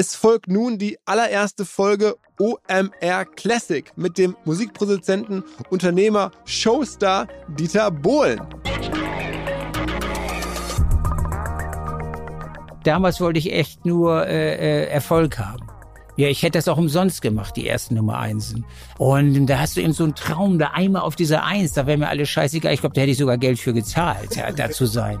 Es folgt nun die allererste Folge OMR Classic mit dem Musikproduzenten, Unternehmer, Showstar Dieter Bohlen. Damals wollte ich echt nur äh, äh, Erfolg haben. Ja, ich hätte das auch umsonst gemacht, die ersten Nummer Einsen. Und da hast du eben so einen Traum, da einmal auf dieser Eins, da wäre mir alles scheißegal. Ich glaube, da hätte ich sogar Geld für gezahlt, da zu sein.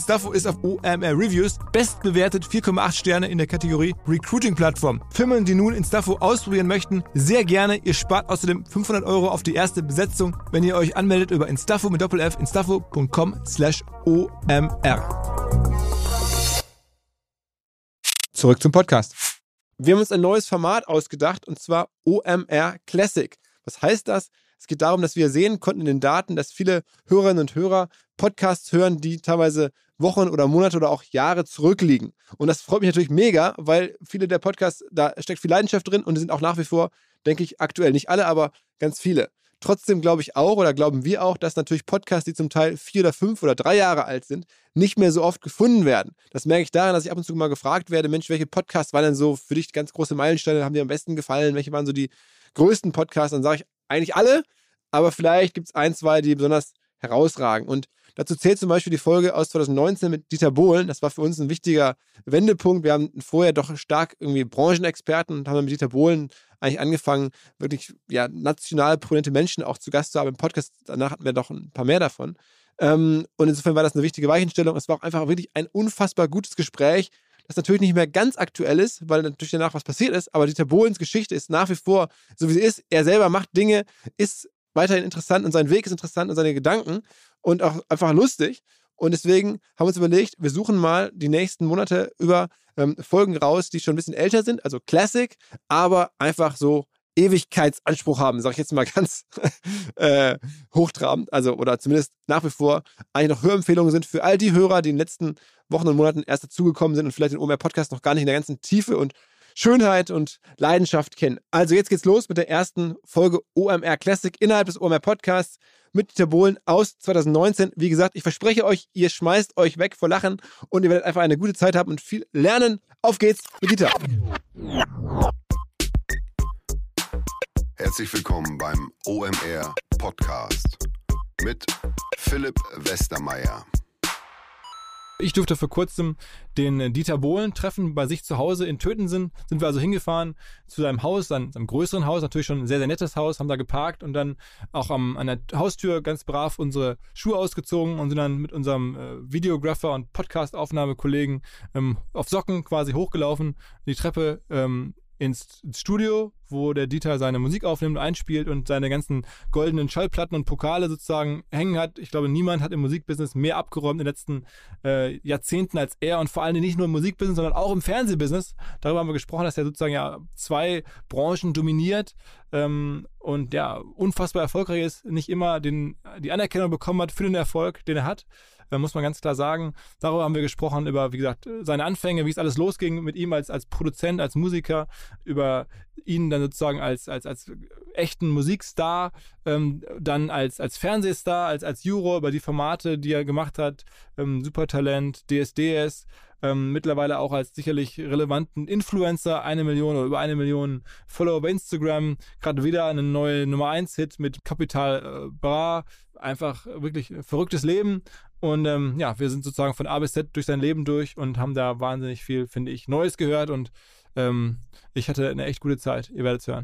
Instafo ist auf OMR Reviews bestbewertet 4,8 Sterne in der Kategorie Recruiting Plattform. Firmen, die nun Instafo ausprobieren möchten, sehr gerne. Ihr spart außerdem 500 Euro auf die erste Besetzung, wenn ihr euch anmeldet über Instafo mit Doppel-F instafo.com slash OMR. Zurück zum Podcast. Wir haben uns ein neues Format ausgedacht und zwar OMR Classic. Was heißt das? Es geht darum, dass wir sehen konnten in den Daten, dass viele Hörerinnen und Hörer Podcasts hören, die teilweise Wochen oder Monate oder auch Jahre zurückliegen. Und das freut mich natürlich mega, weil viele der Podcasts, da steckt viel Leidenschaft drin und die sind auch nach wie vor, denke ich, aktuell. Nicht alle, aber ganz viele. Trotzdem glaube ich auch oder glauben wir auch, dass natürlich Podcasts, die zum Teil vier oder fünf oder drei Jahre alt sind, nicht mehr so oft gefunden werden. Das merke ich daran, dass ich ab und zu mal gefragt werde, Mensch, welche Podcasts waren denn so für dich ganz große Meilensteine, haben dir am besten gefallen, welche waren so die größten Podcasts? Dann sage ich eigentlich alle, aber vielleicht gibt es ein, zwei, die besonders herausragen. Und dazu zählt zum Beispiel die Folge aus 2019 mit Dieter Bohlen. Das war für uns ein wichtiger Wendepunkt. Wir haben vorher doch stark irgendwie Branchenexperten und haben mit Dieter Bohlen eigentlich angefangen, wirklich ja, national prominente Menschen auch zu Gast zu haben im Podcast. Danach hatten wir doch ein paar mehr davon. Ähm, und insofern war das eine wichtige Weichenstellung. Es war auch einfach wirklich ein unfassbar gutes Gespräch, das natürlich nicht mehr ganz aktuell ist, weil natürlich danach was passiert ist. Aber Dieter Bohlens Geschichte ist nach wie vor so, wie sie ist. Er selber macht Dinge, ist weiterhin interessant und sein Weg ist interessant und seine Gedanken und auch einfach lustig. Und deswegen haben wir uns überlegt, wir suchen mal die nächsten Monate über ähm, Folgen raus, die schon ein bisschen älter sind, also Classic, aber einfach so Ewigkeitsanspruch haben, sage ich jetzt mal ganz äh, hochtrabend, also oder zumindest nach wie vor eigentlich noch Hörempfehlungen sind für all die Hörer, die in den letzten Wochen und Monaten erst dazugekommen sind und vielleicht den OMR Podcast noch gar nicht in der ganzen Tiefe und Schönheit und Leidenschaft kennen. Also jetzt geht's los mit der ersten Folge OMR Classic innerhalb des OMR Podcasts mit Dieter Bohlen aus 2019. Wie gesagt, ich verspreche euch, ihr schmeißt euch weg vor Lachen und ihr werdet einfach eine gute Zeit haben und viel lernen. Auf geht's mit Dieter. Herzlich willkommen beim OMR Podcast mit Philipp Westermeier. Ich durfte vor kurzem den Dieter Bohlen treffen bei sich zu Hause in Tötensen. Sind wir also hingefahren zu seinem Haus, seinem, seinem größeren Haus, natürlich schon ein sehr, sehr nettes Haus, haben da geparkt und dann auch am, an der Haustür ganz brav unsere Schuhe ausgezogen und sind dann mit unserem äh, Videographer und Podcast-Aufnahmekollegen ähm, auf Socken quasi hochgelaufen, die Treppe ähm, ins Studio, wo der Dieter seine Musik aufnimmt, einspielt und seine ganzen goldenen Schallplatten und Pokale sozusagen hängen hat. Ich glaube, niemand hat im Musikbusiness mehr abgeräumt in den letzten äh, Jahrzehnten als er und vor allem nicht nur im Musikbusiness, sondern auch im Fernsehbusiness. Darüber haben wir gesprochen, dass er sozusagen ja zwei Branchen dominiert ähm, und ja unfassbar erfolgreich ist, nicht immer den, die Anerkennung bekommen hat für den Erfolg, den er hat. Äh, muss man ganz klar sagen. Darüber haben wir gesprochen, über, wie gesagt, seine Anfänge, wie es alles losging mit ihm als, als Produzent, als Musiker, über ihn dann sozusagen als, als, als echten Musikstar, ähm, dann als, als Fernsehstar, als, als Juror, über die Formate, die er gemacht hat, ähm, Supertalent, DSDS, ähm, mittlerweile auch als sicherlich relevanten Influencer, eine Million oder über eine Million Follower bei Instagram, gerade wieder eine neue Nummer 1 Hit mit Capital äh, Bra, einfach wirklich verrücktes Leben und ähm, ja, wir sind sozusagen von A bis Z durch sein Leben durch und haben da wahnsinnig viel, finde ich, Neues gehört und ähm, ich hatte eine echt gute Zeit. Ihr werdet es hören.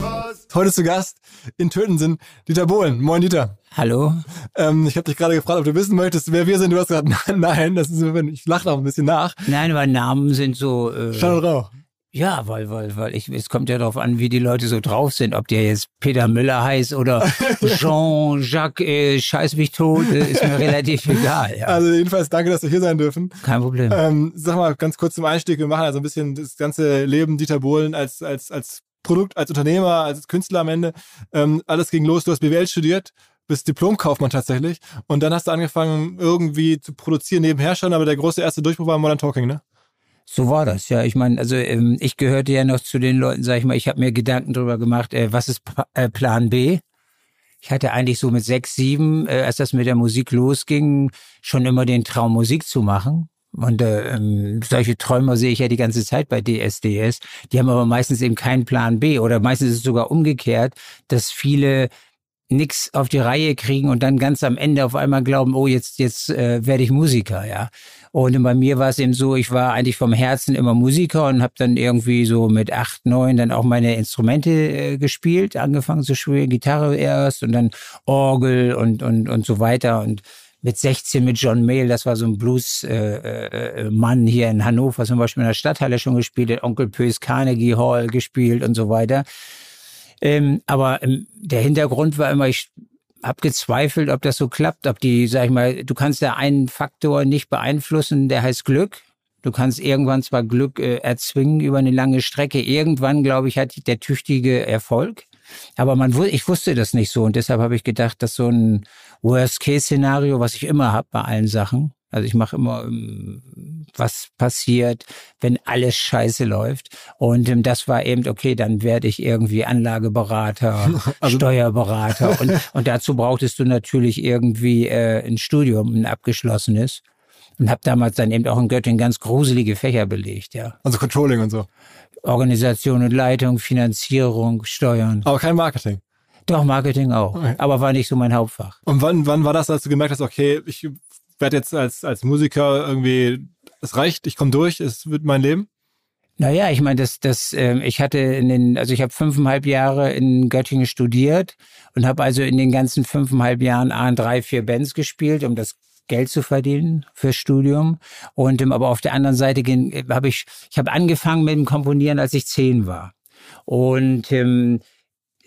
Was? Heute zu Gast in Töten sind Dieter Bohlen. Moin, Dieter. Hallo. Ähm, ich habe dich gerade gefragt, ob du wissen möchtest, wer wir sind. Du hast gesagt, nein, das ist, ich lache auch ein bisschen nach. Nein, aber Namen sind so. Äh, Schau Rauch. Ja, weil, weil, weil ich, es kommt ja darauf an, wie die Leute so drauf sind, ob der jetzt Peter Müller heißt oder Jean-Jacques äh, Scheiß mich tot, äh, ist mir relativ egal. Ja. Also jedenfalls danke, dass wir hier sein dürfen. Kein Problem. Ähm, sag mal ganz kurz zum Einstieg, wir machen also ein bisschen das ganze Leben Dieter Bohlen als, als, als Produkt, als Unternehmer, als Künstler am Ende. Ähm, alles ging los, du hast BWL studiert, bist Diplomkaufmann tatsächlich und dann hast du angefangen irgendwie zu produzieren nebenher schon, aber der große erste Durchbruch war Modern Talking, ne? So war das, ja. Ich meine, also ähm, ich gehörte ja noch zu den Leuten, sag ich mal, ich habe mir Gedanken darüber gemacht, äh, was ist P äh, Plan B? Ich hatte eigentlich so mit sechs, sieben, äh, als das mit der Musik losging, schon immer den Traum, Musik zu machen. Und äh, ähm, solche Träume sehe ich ja die ganze Zeit bei DSDS. Die haben aber meistens eben keinen Plan B oder meistens ist es sogar umgekehrt, dass viele nix auf die Reihe kriegen und dann ganz am Ende auf einmal glauben, oh, jetzt, jetzt äh, werde ich Musiker, ja. Und bei mir war es eben so, ich war eigentlich vom Herzen immer Musiker und habe dann irgendwie so mit acht, neun dann auch meine Instrumente äh, gespielt, angefangen zu spielen, Gitarre erst und dann Orgel und, und, und so weiter und mit 16 mit John Mayle, das war so ein Blues-Mann äh, äh, hier in Hannover, zum Beispiel in der Stadthalle schon gespielt, Onkel Pös Carnegie Hall gespielt und so weiter. Ähm, aber ähm, der Hintergrund war immer, ich habe gezweifelt, ob das so klappt, ob die, sag ich mal, du kannst da einen Faktor nicht beeinflussen, der heißt Glück. Du kannst irgendwann zwar Glück äh, erzwingen über eine lange Strecke. Irgendwann, glaube ich, hat der tüchtige Erfolg. Aber man, ich wusste das nicht so und deshalb habe ich gedacht, dass so ein Worst-Case-Szenario, was ich immer habe bei allen Sachen, also ich mache immer, ähm, was passiert, wenn alles scheiße läuft. Und ähm, das war eben, okay, dann werde ich irgendwie Anlageberater, also Steuerberater. und, und dazu brauchtest du natürlich irgendwie äh, ein Studium, ein abgeschlossenes. Und habe damals dann eben auch in Göttingen ganz gruselige Fächer belegt, ja. Also Controlling und so. Organisation und Leitung, Finanzierung, Steuern. Aber kein Marketing. Doch, Marketing auch. Okay. Aber war nicht so mein Hauptfach. Und wann, wann war das, als du gemerkt hast, okay, ich werde jetzt als, als Musiker irgendwie, es reicht, ich komme durch, es wird mein Leben? Naja, ich meine, das, das, äh, ich hatte in den, also ich habe fünfeinhalb Jahre in Göttingen studiert und habe also in den ganzen fünfeinhalb Jahren A drei, vier Bands gespielt, um das Geld zu verdienen fürs Studium. Und ähm, aber auf der anderen Seite äh, habe ich, ich habe angefangen mit dem Komponieren, als ich zehn war. Und ähm,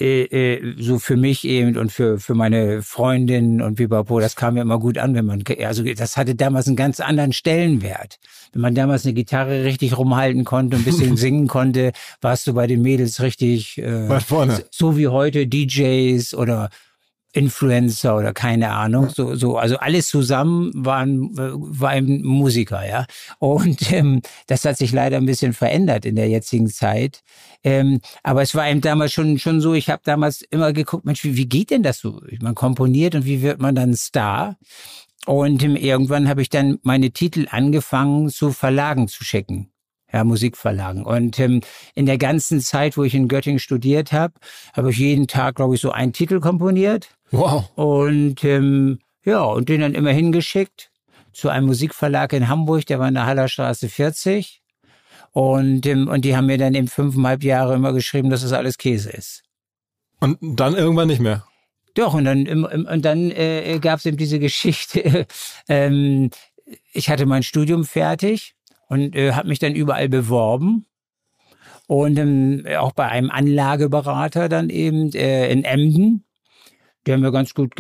äh, äh, so für mich eben und für, für meine Freundin und Pipapo, das kam ja immer gut an, wenn man, also das hatte damals einen ganz anderen Stellenwert. Wenn man damals eine Gitarre richtig rumhalten konnte, ein bisschen singen konnte, warst du bei den Mädels richtig äh, vorne. so wie heute DJs oder Influencer oder keine Ahnung, so, so, also alles zusammen waren, war ein Musiker, ja. Und ähm, das hat sich leider ein bisschen verändert in der jetzigen Zeit. Ähm, aber es war eben damals schon, schon so, ich habe damals immer geguckt, Mensch, wie, wie geht denn das so? Man komponiert und wie wird man dann Star? Und ähm, irgendwann habe ich dann meine Titel angefangen zu Verlagen zu schicken ja, Musikverlagen. Und ähm, in der ganzen Zeit, wo ich in Göttingen studiert habe, habe ich jeden Tag, glaube ich, so einen Titel komponiert. Wow. Und ähm, ja, und den dann immer hingeschickt zu einem Musikverlag in Hamburg, der war in der Hallerstraße 40. Und, ähm, und die haben mir dann eben fünfeinhalb Jahre immer geschrieben, dass das alles Käse ist. Und dann irgendwann nicht mehr. Doch, und dann, und dann äh, gab es eben diese Geschichte. ähm, ich hatte mein Studium fertig und äh, habe mich dann überall beworben. Und ähm, auch bei einem Anlageberater dann eben äh, in Emden. Der mir ganz gut,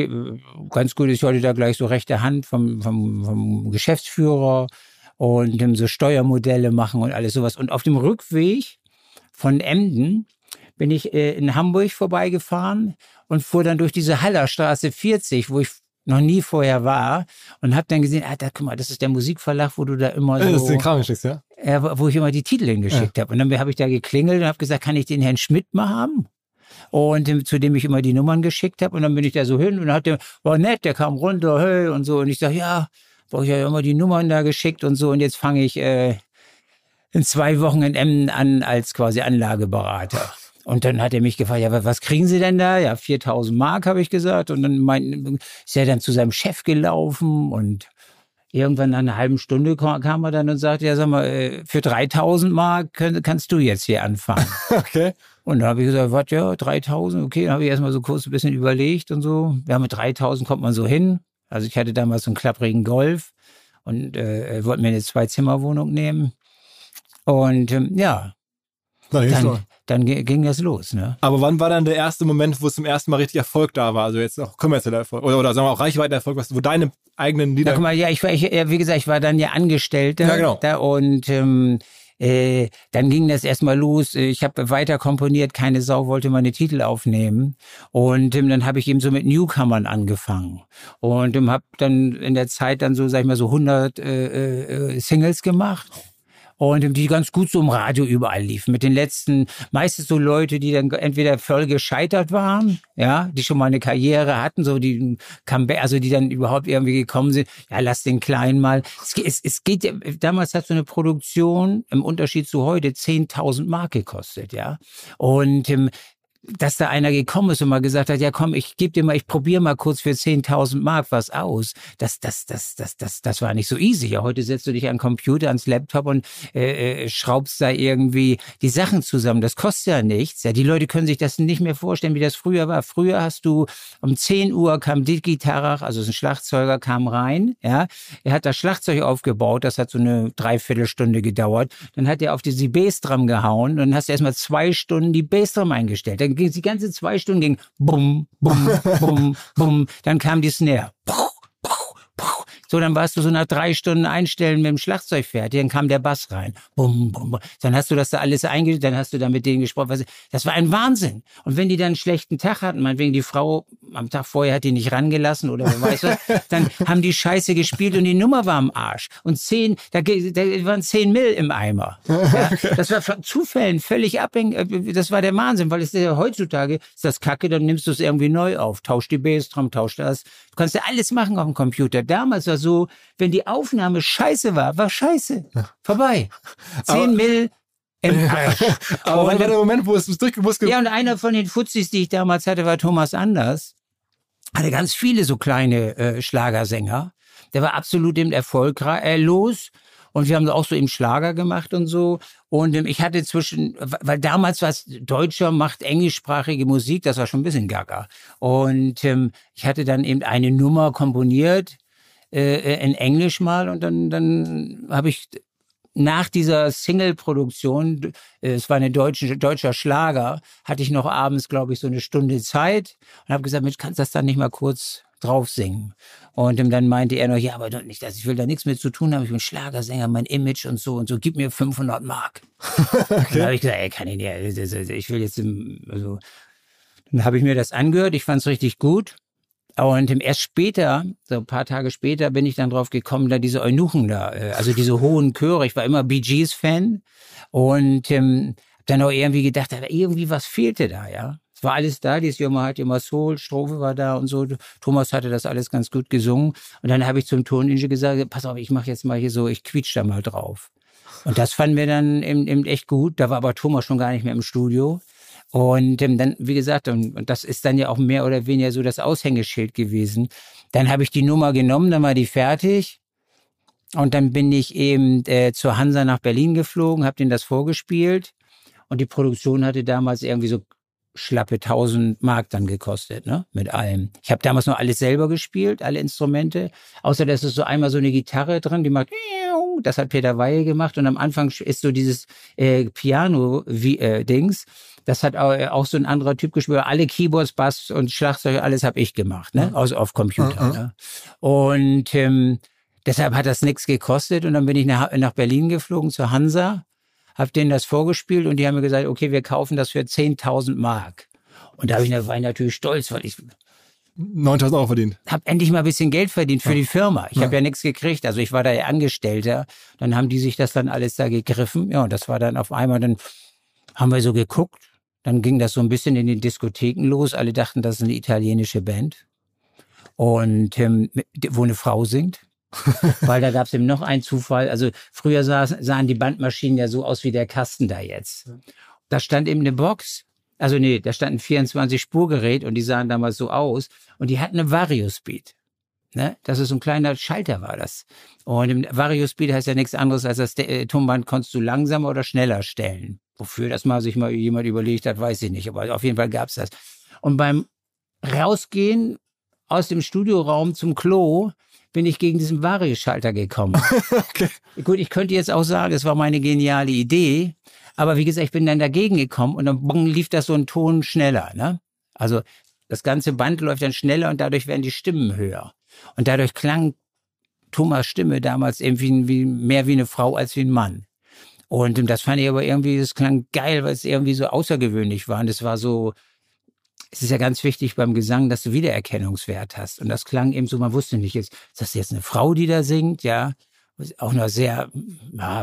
ganz gut ist heute da gleich so rechte Hand vom, vom, vom Geschäftsführer und ähm, so Steuermodelle machen und alles sowas. Und auf dem Rückweg von Emden bin ich äh, in Hamburg vorbeigefahren und fuhr dann durch diese Hallerstraße 40, wo ich noch nie vorher war und habe dann gesehen, ah, da, guck mal, das ist der Musikverlag, wo du da immer so, Das ist den Kram schickst, ja? ja, wo ich immer die Titel hingeschickt habe. Und dann habe ich da geklingelt und habe gesagt, kann ich den Herrn Schmidt mal haben? Und zu dem ich immer die Nummern geschickt habe. Und dann bin ich da so hin und dann hat der, war nett, der kam runter, hey, und so. Und ich sage, ja, brauche ich ja immer die Nummern da geschickt und so. Und jetzt fange ich äh, in zwei Wochen in Emmen an als quasi Anlageberater. Und dann hat er mich gefragt, ja, was kriegen Sie denn da? Ja, 4000 Mark, habe ich gesagt. Und dann mein, ist er dann zu seinem Chef gelaufen und irgendwann nach einer halben Stunde kam, er dann und sagte, ja, sag mal, äh, für 3000 Mark können, kannst du jetzt hier anfangen. Okay. Und dann habe ich gesagt, was, ja, 3000, okay. Dann habe ich erstmal so kurz ein bisschen überlegt und so. Ja, mit 3000 kommt man so hin. Also ich hatte damals so einen klapprigen Golf und äh, wollte mir eine Zwei-Zimmer-Wohnung nehmen. Und ähm, ja, ging's dann. Dann gi- ging das los. Ne? Aber wann war dann der erste Moment, wo es zum ersten Mal richtig Erfolg da war? Also jetzt auch kommerzieller Erfolg oder, oder sagen wir auch Reichweitenerfolg, was- wo deine eigenen Ja, Lieder. guck mal, ja, ich war, ich, ja, wie gesagt, ich war dann ja Angestellter. Ja, genau. Da und ähm, äh, dann ging das erstmal los. Ich habe weiter komponiert, keine Sau wollte meine Titel aufnehmen. Und ähm, dann habe ich eben so mit Newcomern angefangen. Und ähm, habe dann in der Zeit dann so, sag ich mal, so 100 äh, äh, Singles gemacht. Und die ganz gut so im Radio überall liefen. Mit den letzten, meistens so Leute, die dann entweder voll gescheitert waren, ja, die schon mal eine Karriere hatten, so die Comeback, also die dann überhaupt irgendwie gekommen sind. Ja, lass den Kleinen mal. Es, es, es geht, damals hat so eine Produktion im Unterschied zu heute 10.000 Mark gekostet, ja. Und ähm, dass da einer gekommen ist und mal gesagt hat, ja komm, ich gebe dir mal, ich probiere mal kurz für 10.000 Mark was aus. Das, das, das, das, das, das war nicht so easy. Ja, heute setzt du dich an den Computer, ans Laptop und äh, äh, schraubst da irgendwie die Sachen zusammen. Das kostet ja nichts. Ja, die Leute können sich das nicht mehr vorstellen, wie das früher war. Früher hast du um 10 Uhr kam die Gitarre, also ein Schlagzeuger kam rein, ja. Er hat das Schlagzeug aufgebaut, das hat so eine Dreiviertelstunde gedauert. Dann hat er auf diese Bassdrum gehauen und dann hast du erstmal zwei Stunden die Bassdrum eingestellt. Dann ging es die ganze zwei Stunden ging bum, bum, bum, bum. Dann kam die Snare. Puh. So, dann warst du so nach drei Stunden einstellen mit dem Schlagzeug fertig, dann kam der Bass rein. Bum, bum, bum. Dann hast du das da alles eingestellt, dann hast du da mit denen gesprochen. Das war ein Wahnsinn. Und wenn die dann einen schlechten Tag hatten, meinetwegen die Frau am Tag vorher hat die nicht rangelassen oder wer weiß was, dann haben die Scheiße gespielt und die Nummer war am Arsch. Und zehn, da, da waren zehn Mill im Eimer. Ja, das war von Zufällen völlig abhängig. Das war der Wahnsinn, weil es ja heutzutage ist das Kacke, dann nimmst du es irgendwie neu auf. Tausch die Bassdrum, tausch das. Du kannst ja alles machen auf dem Computer. Damals war so, wenn die Aufnahme scheiße war, war scheiße. Vorbei. Zehn Aber- Mill im Arsch. Aber war der Moment, wo es durchgemusst ja, und einer von den Fuzis, die ich damals hatte, war Thomas Anders. Hatte ganz viele so kleine äh, Schlagersänger. Der war absolut im Erfolg äh, los. Und wir haben auch so im Schlager gemacht und so. Und ähm, ich hatte zwischen, weil damals war es Deutscher macht englischsprachige Musik, das war schon ein bisschen gaga. Und ähm, ich hatte dann eben eine Nummer komponiert äh, in Englisch mal und dann, dann habe ich nach dieser Single-Produktion, äh, es war eine deutsche, deutscher Schlager, hatte ich noch abends, glaube ich, so eine Stunde Zeit und habe gesagt, Mensch, kannst du das dann nicht mal kurz drauf singen? Und dann meinte er noch, ja, aber nicht, das, ich will da nichts mit zu tun haben, ich bin Schlagersänger, mein Image und so und so, gib mir 500 Mark. Dann habe ich gesagt, ey, kann ich nicht, das- das- ich will jetzt, also, dann habe ich mir das angehört, ich fand es richtig gut. Und erst später, so ein paar Tage später, bin ich dann drauf gekommen, da diese Eunuchen da, äh, also diese hohen Chöre. Ich war immer Bee Gees Fan und ähm, hab dann auch irgendwie gedacht, irgendwie was fehlte da, ja. Es war alles da, dieses Jummer hat immer Soul, Strophe war da und so. Thomas hatte das alles ganz gut gesungen. Und dann habe ich zum Toningenieur gesagt, pass auf, ich mache jetzt mal hier so, ich quietsch da mal drauf. Und das fanden wir dann eben, eben echt gut. Da war aber Thomas schon gar nicht mehr im Studio. Und ähm, dann, wie gesagt, und, und das ist dann ja auch mehr oder weniger so das Aushängeschild gewesen. Dann habe ich die Nummer genommen, dann war die fertig. Und dann bin ich eben äh, zur Hansa nach Berlin geflogen, habe denen das vorgespielt. Und die Produktion hatte damals irgendwie so schlappe 1000 Mark dann gekostet, ne? Mit allem. Ich habe damals noch alles selber gespielt, alle Instrumente. Außer dass es so einmal so eine Gitarre drin, die macht. Das hat Peter Weihe gemacht. Und am Anfang ist so dieses äh, Piano-Dings. Das hat auch, auch so ein anderer Typ gespielt. Alle Keyboards, Bass und Schlagzeug, alles habe ich gemacht, ne? Aus, auf Computer. Mhm. Ne? Und ähm, deshalb hat das nichts gekostet. Und dann bin ich nach, nach Berlin geflogen zur Hansa, habe denen das vorgespielt und die haben mir gesagt, okay, wir kaufen das für 10.000 Mark. Und da, ich, war ich natürlich stolz, weil ich 9000 Euro verdient. Hab endlich mal ein bisschen Geld verdient für ja. die Firma. Ich ja. habe ja nichts gekriegt. Also ich war da ja Angestellter. Dann haben die sich das dann alles da gegriffen. Ja, und das war dann auf einmal, dann haben wir so geguckt. Dann ging das so ein bisschen in den Diskotheken los. Alle dachten, das ist eine italienische Band. Und ähm, wo eine Frau singt. Weil da gab es eben noch einen Zufall. Also früher sah, sahen die Bandmaschinen ja so aus wie der Kasten da jetzt. Da stand eben eine Box. Also nee, da stand ein 24-Spurgerät und die sahen damals so aus. Und die hatten eine Variospeed. Ne? Das ist so ein kleiner Schalter war das. Und im Variospeed heißt ja nichts anderes, als das äh, Tonband konntest du langsamer oder schneller stellen. Wofür das mal sich mal jemand überlegt hat, weiß ich nicht. Aber auf jeden Fall gab's das. Und beim Rausgehen aus dem Studioraum zum Klo bin ich gegen diesen Varioschalter gekommen. okay. Gut, ich könnte jetzt auch sagen, es war meine geniale Idee. Aber wie gesagt, ich bin dann dagegen gekommen und dann bong, lief das so ein Ton schneller. Ne? Also das ganze Band läuft dann schneller und dadurch werden die Stimmen höher. Und dadurch klang Thomas Stimme damals irgendwie wie, mehr wie eine Frau als wie ein Mann. Und das fand ich aber irgendwie, das klang geil, weil es irgendwie so außergewöhnlich war. Und es war so, es ist ja ganz wichtig beim Gesang, dass du Wiedererkennungswert hast. Und das klang eben so, man wusste nicht, ist das jetzt eine Frau, die da singt? Ja, auch noch sehr,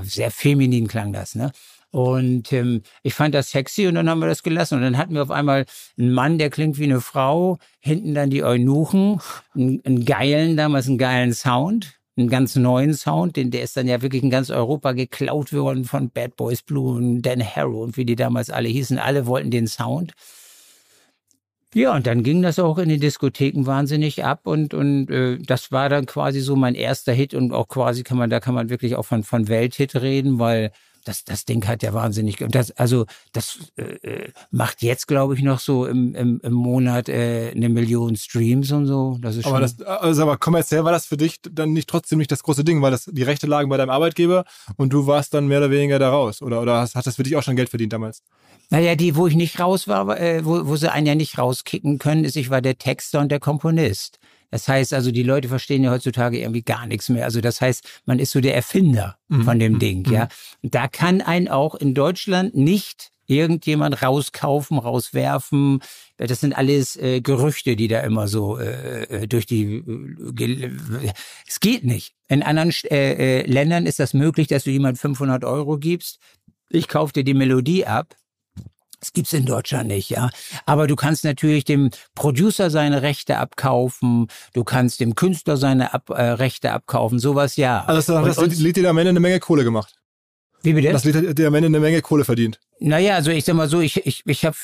sehr feminin klang das, ne? Und ähm, ich fand das sexy und dann haben wir das gelassen. Und dann hatten wir auf einmal einen Mann, der klingt wie eine Frau, hinten dann die Eunuchen, einen, einen geilen, damals einen geilen Sound, einen ganz neuen Sound, den der ist dann ja wirklich in ganz Europa geklaut worden von Bad Boys Blue und Dan Harrow und wie die damals alle hießen. Alle wollten den Sound. Ja, und dann ging das auch in den Diskotheken wahnsinnig ab und und äh, das war dann quasi so mein erster Hit und auch quasi kann man da kann man wirklich auch von von Welthit reden, weil das, das Ding hat ja wahnsinnig. Und das, also, das äh, äh, macht jetzt, glaube ich, noch so im, im, im Monat äh, eine Million Streams und so. Das ist aber, das, also aber kommerziell war das für dich dann nicht trotzdem nicht das große Ding, weil das die Rechte lagen bei deinem Arbeitgeber und du warst dann mehr oder weniger da raus. Oder, oder hast, hat das für dich auch schon Geld verdient damals? Naja, die, wo ich nicht raus war, äh, wo, wo sie einen ja nicht rauskicken können, ist, ich war der Texter und der Komponist. Das heißt also, die Leute verstehen ja heutzutage irgendwie gar nichts mehr. Also das heißt, man ist so der Erfinder mhm. von dem. Ding, mhm. ja. Und da kann ein auch in Deutschland nicht irgendjemand rauskaufen, rauswerfen. Das sind alles äh, Gerüchte, die da immer so äh, äh durch die. Äh, es geht nicht. In anderen äh, äh, Ländern ist das möglich, dass du jemand 500 Euro gibst. Ich kauf dir die Melodie ab das gibt's in Deutschland nicht, ja. Aber du kannst natürlich dem Producer seine Rechte abkaufen, du kannst dem Künstler seine Ab äh, Rechte abkaufen, sowas ja. Also das, das Lied dir am Ende eine Menge Kohle gemacht. Wie bitte? Das Lied hat dir am Ende eine Menge Kohle verdient. Naja, also ich sag mal so, ich, ich, ich habe,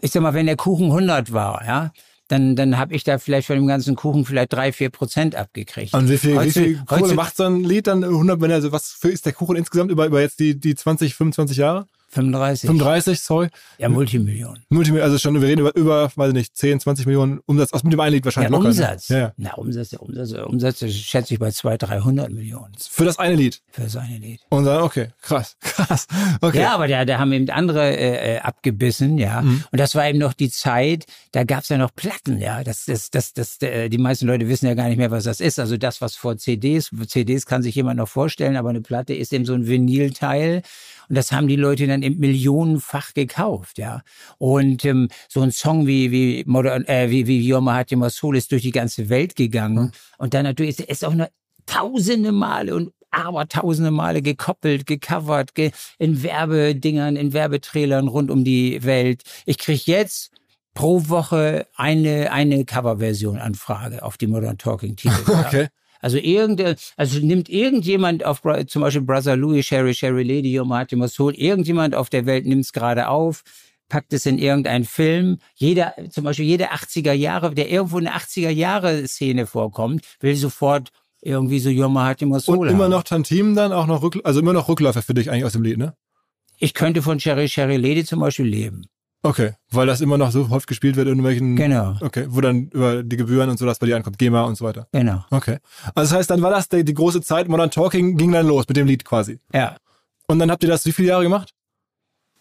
ich sag mal, wenn der Kuchen 100 war, ja, dann, dann habe ich da vielleicht von dem ganzen Kuchen vielleicht drei, vier Prozent abgekriegt. Und wie viel, wie viel Kohle macht so ein Lied dann 100, wenn also was für ist der Kuchen insgesamt über, über jetzt die, die 20, 25 Jahre? 35. 35, sorry. Ja, Multimillionen. Multimillionen, also schon, wir reden über, über, weiß ich nicht, 10, 20 Millionen Umsatz. Aus mit dem einen Lied wahrscheinlich ja, locker. Ne? Umsatz. Ja, ja. Na, Umsatz, der Umsatz, der Umsatz schätze ich bei 200, 300 Millionen. Für das eine Lied? Für das eine Lied. Und dann, okay, krass, krass. Okay. Ja, aber da, da haben eben andere äh, äh, abgebissen, ja. Mhm. Und das war eben noch die Zeit, da gab's ja noch Platten, ja. Das, das, das, das, äh, die meisten Leute wissen ja gar nicht mehr, was das ist. Also das, was vor CDs, CDs kann sich jemand noch vorstellen, aber eine Platte ist eben so ein Vinylteil. Und das haben die Leute dann millionenfach gekauft, ja. Und ähm, so ein Song wie wie Modern, äh, wie wie Yoma Hatima Soul ist durch die ganze Welt gegangen. Mhm. Und dann natürlich ist es auch nur tausende Male und aber tausende Male gekoppelt, gecovert, ge in Werbedingern, in Werbetrailern rund um die Welt. Ich krieg jetzt pro Woche eine, eine Coverversion Anfrage auf die Modern Talking Titel. Okay. Also irgende, also nimmt irgendjemand auf zum Beispiel Brother Louis, Sherry, Sherry Lady, Martin Masoul, irgendjemand auf der Welt nimmt es gerade auf, packt es in irgendeinen Film. Jeder, zum Beispiel jede 80er Jahre, der irgendwo eine 80er Jahre Szene vorkommt, will sofort irgendwie so Yoma Hatima Soul. Und immer noch Tantim dann auch noch, Rück, also immer noch Rückläufer für dich eigentlich aus dem Lied, ne? Ich könnte von Sherry Sherry Lady zum Beispiel leben. Okay, weil das immer noch so häufig gespielt wird in irgendwelchen. Genau. Okay, wo dann über die Gebühren und so das bei dir ankommt, GEMA und so weiter. Genau. Okay. Also das heißt, dann war das die, die große Zeit, Modern Talking ging dann los mit dem Lied quasi. Ja. Und dann habt ihr das wie viele Jahre gemacht?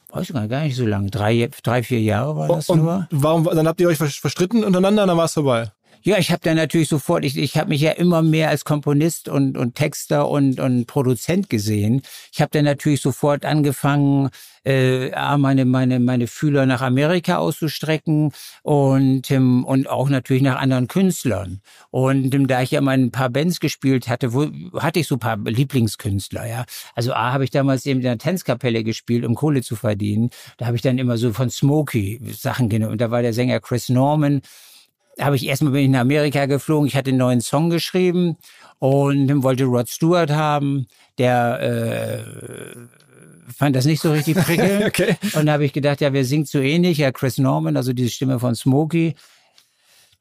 Weiß ich gar nicht so lange. Drei, drei vier Jahre war das und nur. Warum, dann habt ihr euch verstritten untereinander und dann war es vorbei. Ja, ich habe dann natürlich sofort, ich, ich habe mich ja immer mehr als Komponist und, und Texter und, und Produzent gesehen. Ich habe dann natürlich sofort angefangen, äh, meine, meine, meine Fühler nach Amerika auszustrecken und, ähm, und auch natürlich nach anderen Künstlern. Und ähm, da ich ja mal ein paar Bands gespielt hatte, wo, hatte ich so ein paar Lieblingskünstler, ja. Also A habe ich damals eben in der Tanzkapelle gespielt, um Kohle zu verdienen. Da habe ich dann immer so von Smokey Sachen genommen. Und da war der Sänger Chris Norman habe ich erstmal bin ich nach Amerika geflogen. Ich hatte einen neuen Song geschrieben und wollte Rod Stewart haben. Der äh, fand das nicht so richtig prickelnd. okay. Und da habe ich gedacht, ja, wer singt so ähnlich? Ja, Chris Norman, also diese Stimme von Smokey.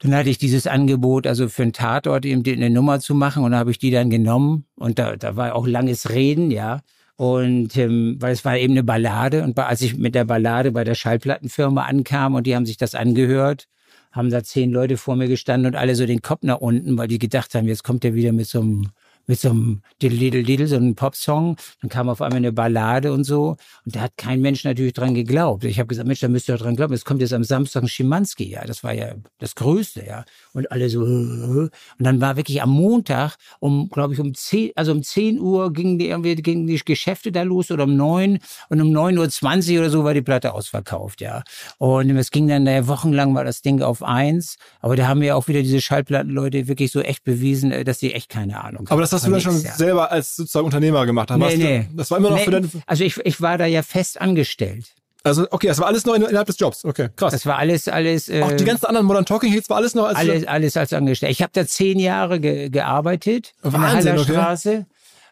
Dann hatte ich dieses Angebot, also für einen Tatort eben eine Nummer zu machen und da habe ich die dann genommen und da, da war auch langes Reden, ja. Und ähm, weil es war eben eine Ballade und als ich mit der Ballade bei der Schallplattenfirma ankam und die haben sich das angehört, haben da zehn Leute vor mir gestanden und alle so den Kopf nach unten, weil die gedacht haben, jetzt kommt er wieder mit so einem mit so einem Diddle Diddle Diddle, so einem Popsong. Dann kam auf einmal eine Ballade und so. Und da hat kein Mensch natürlich dran geglaubt. Ich habe gesagt, Mensch, da müsst ihr dran glauben. Es kommt jetzt am Samstag ein Schimanski, ja. Das war ja das Größte, ja. Und alle so, und dann war wirklich am Montag um, glaube ich, um zehn, also um zehn Uhr gingen die irgendwie, gingen die Geschäfte da los oder um neun. Und um neun Uhr zwanzig oder so war die Platte ausverkauft, ja. Und es ging dann, naja, wochenlang war das Ding auf eins. Aber da haben ja auch wieder diese Schallplattenleute wirklich so echt bewiesen, äh, dass sie echt keine Ahnung haben. Aber das hast du dann schon ja. selber als sozusagen Unternehmer gemacht. Dann nee, nee. Du, das war immer noch nee, für deine... Also ich, ich war da ja fest angestellt. Also, okay, das war alles noch innerhalb des Jobs. Okay, krass. Das war alles, alles. Äh, Auch die ganzen anderen Modern Talking Hits war alles noch als. Alles, alles als angestellt. Ich habe da zehn Jahre ge gearbeitet Wahnsinn, in der Straße, okay.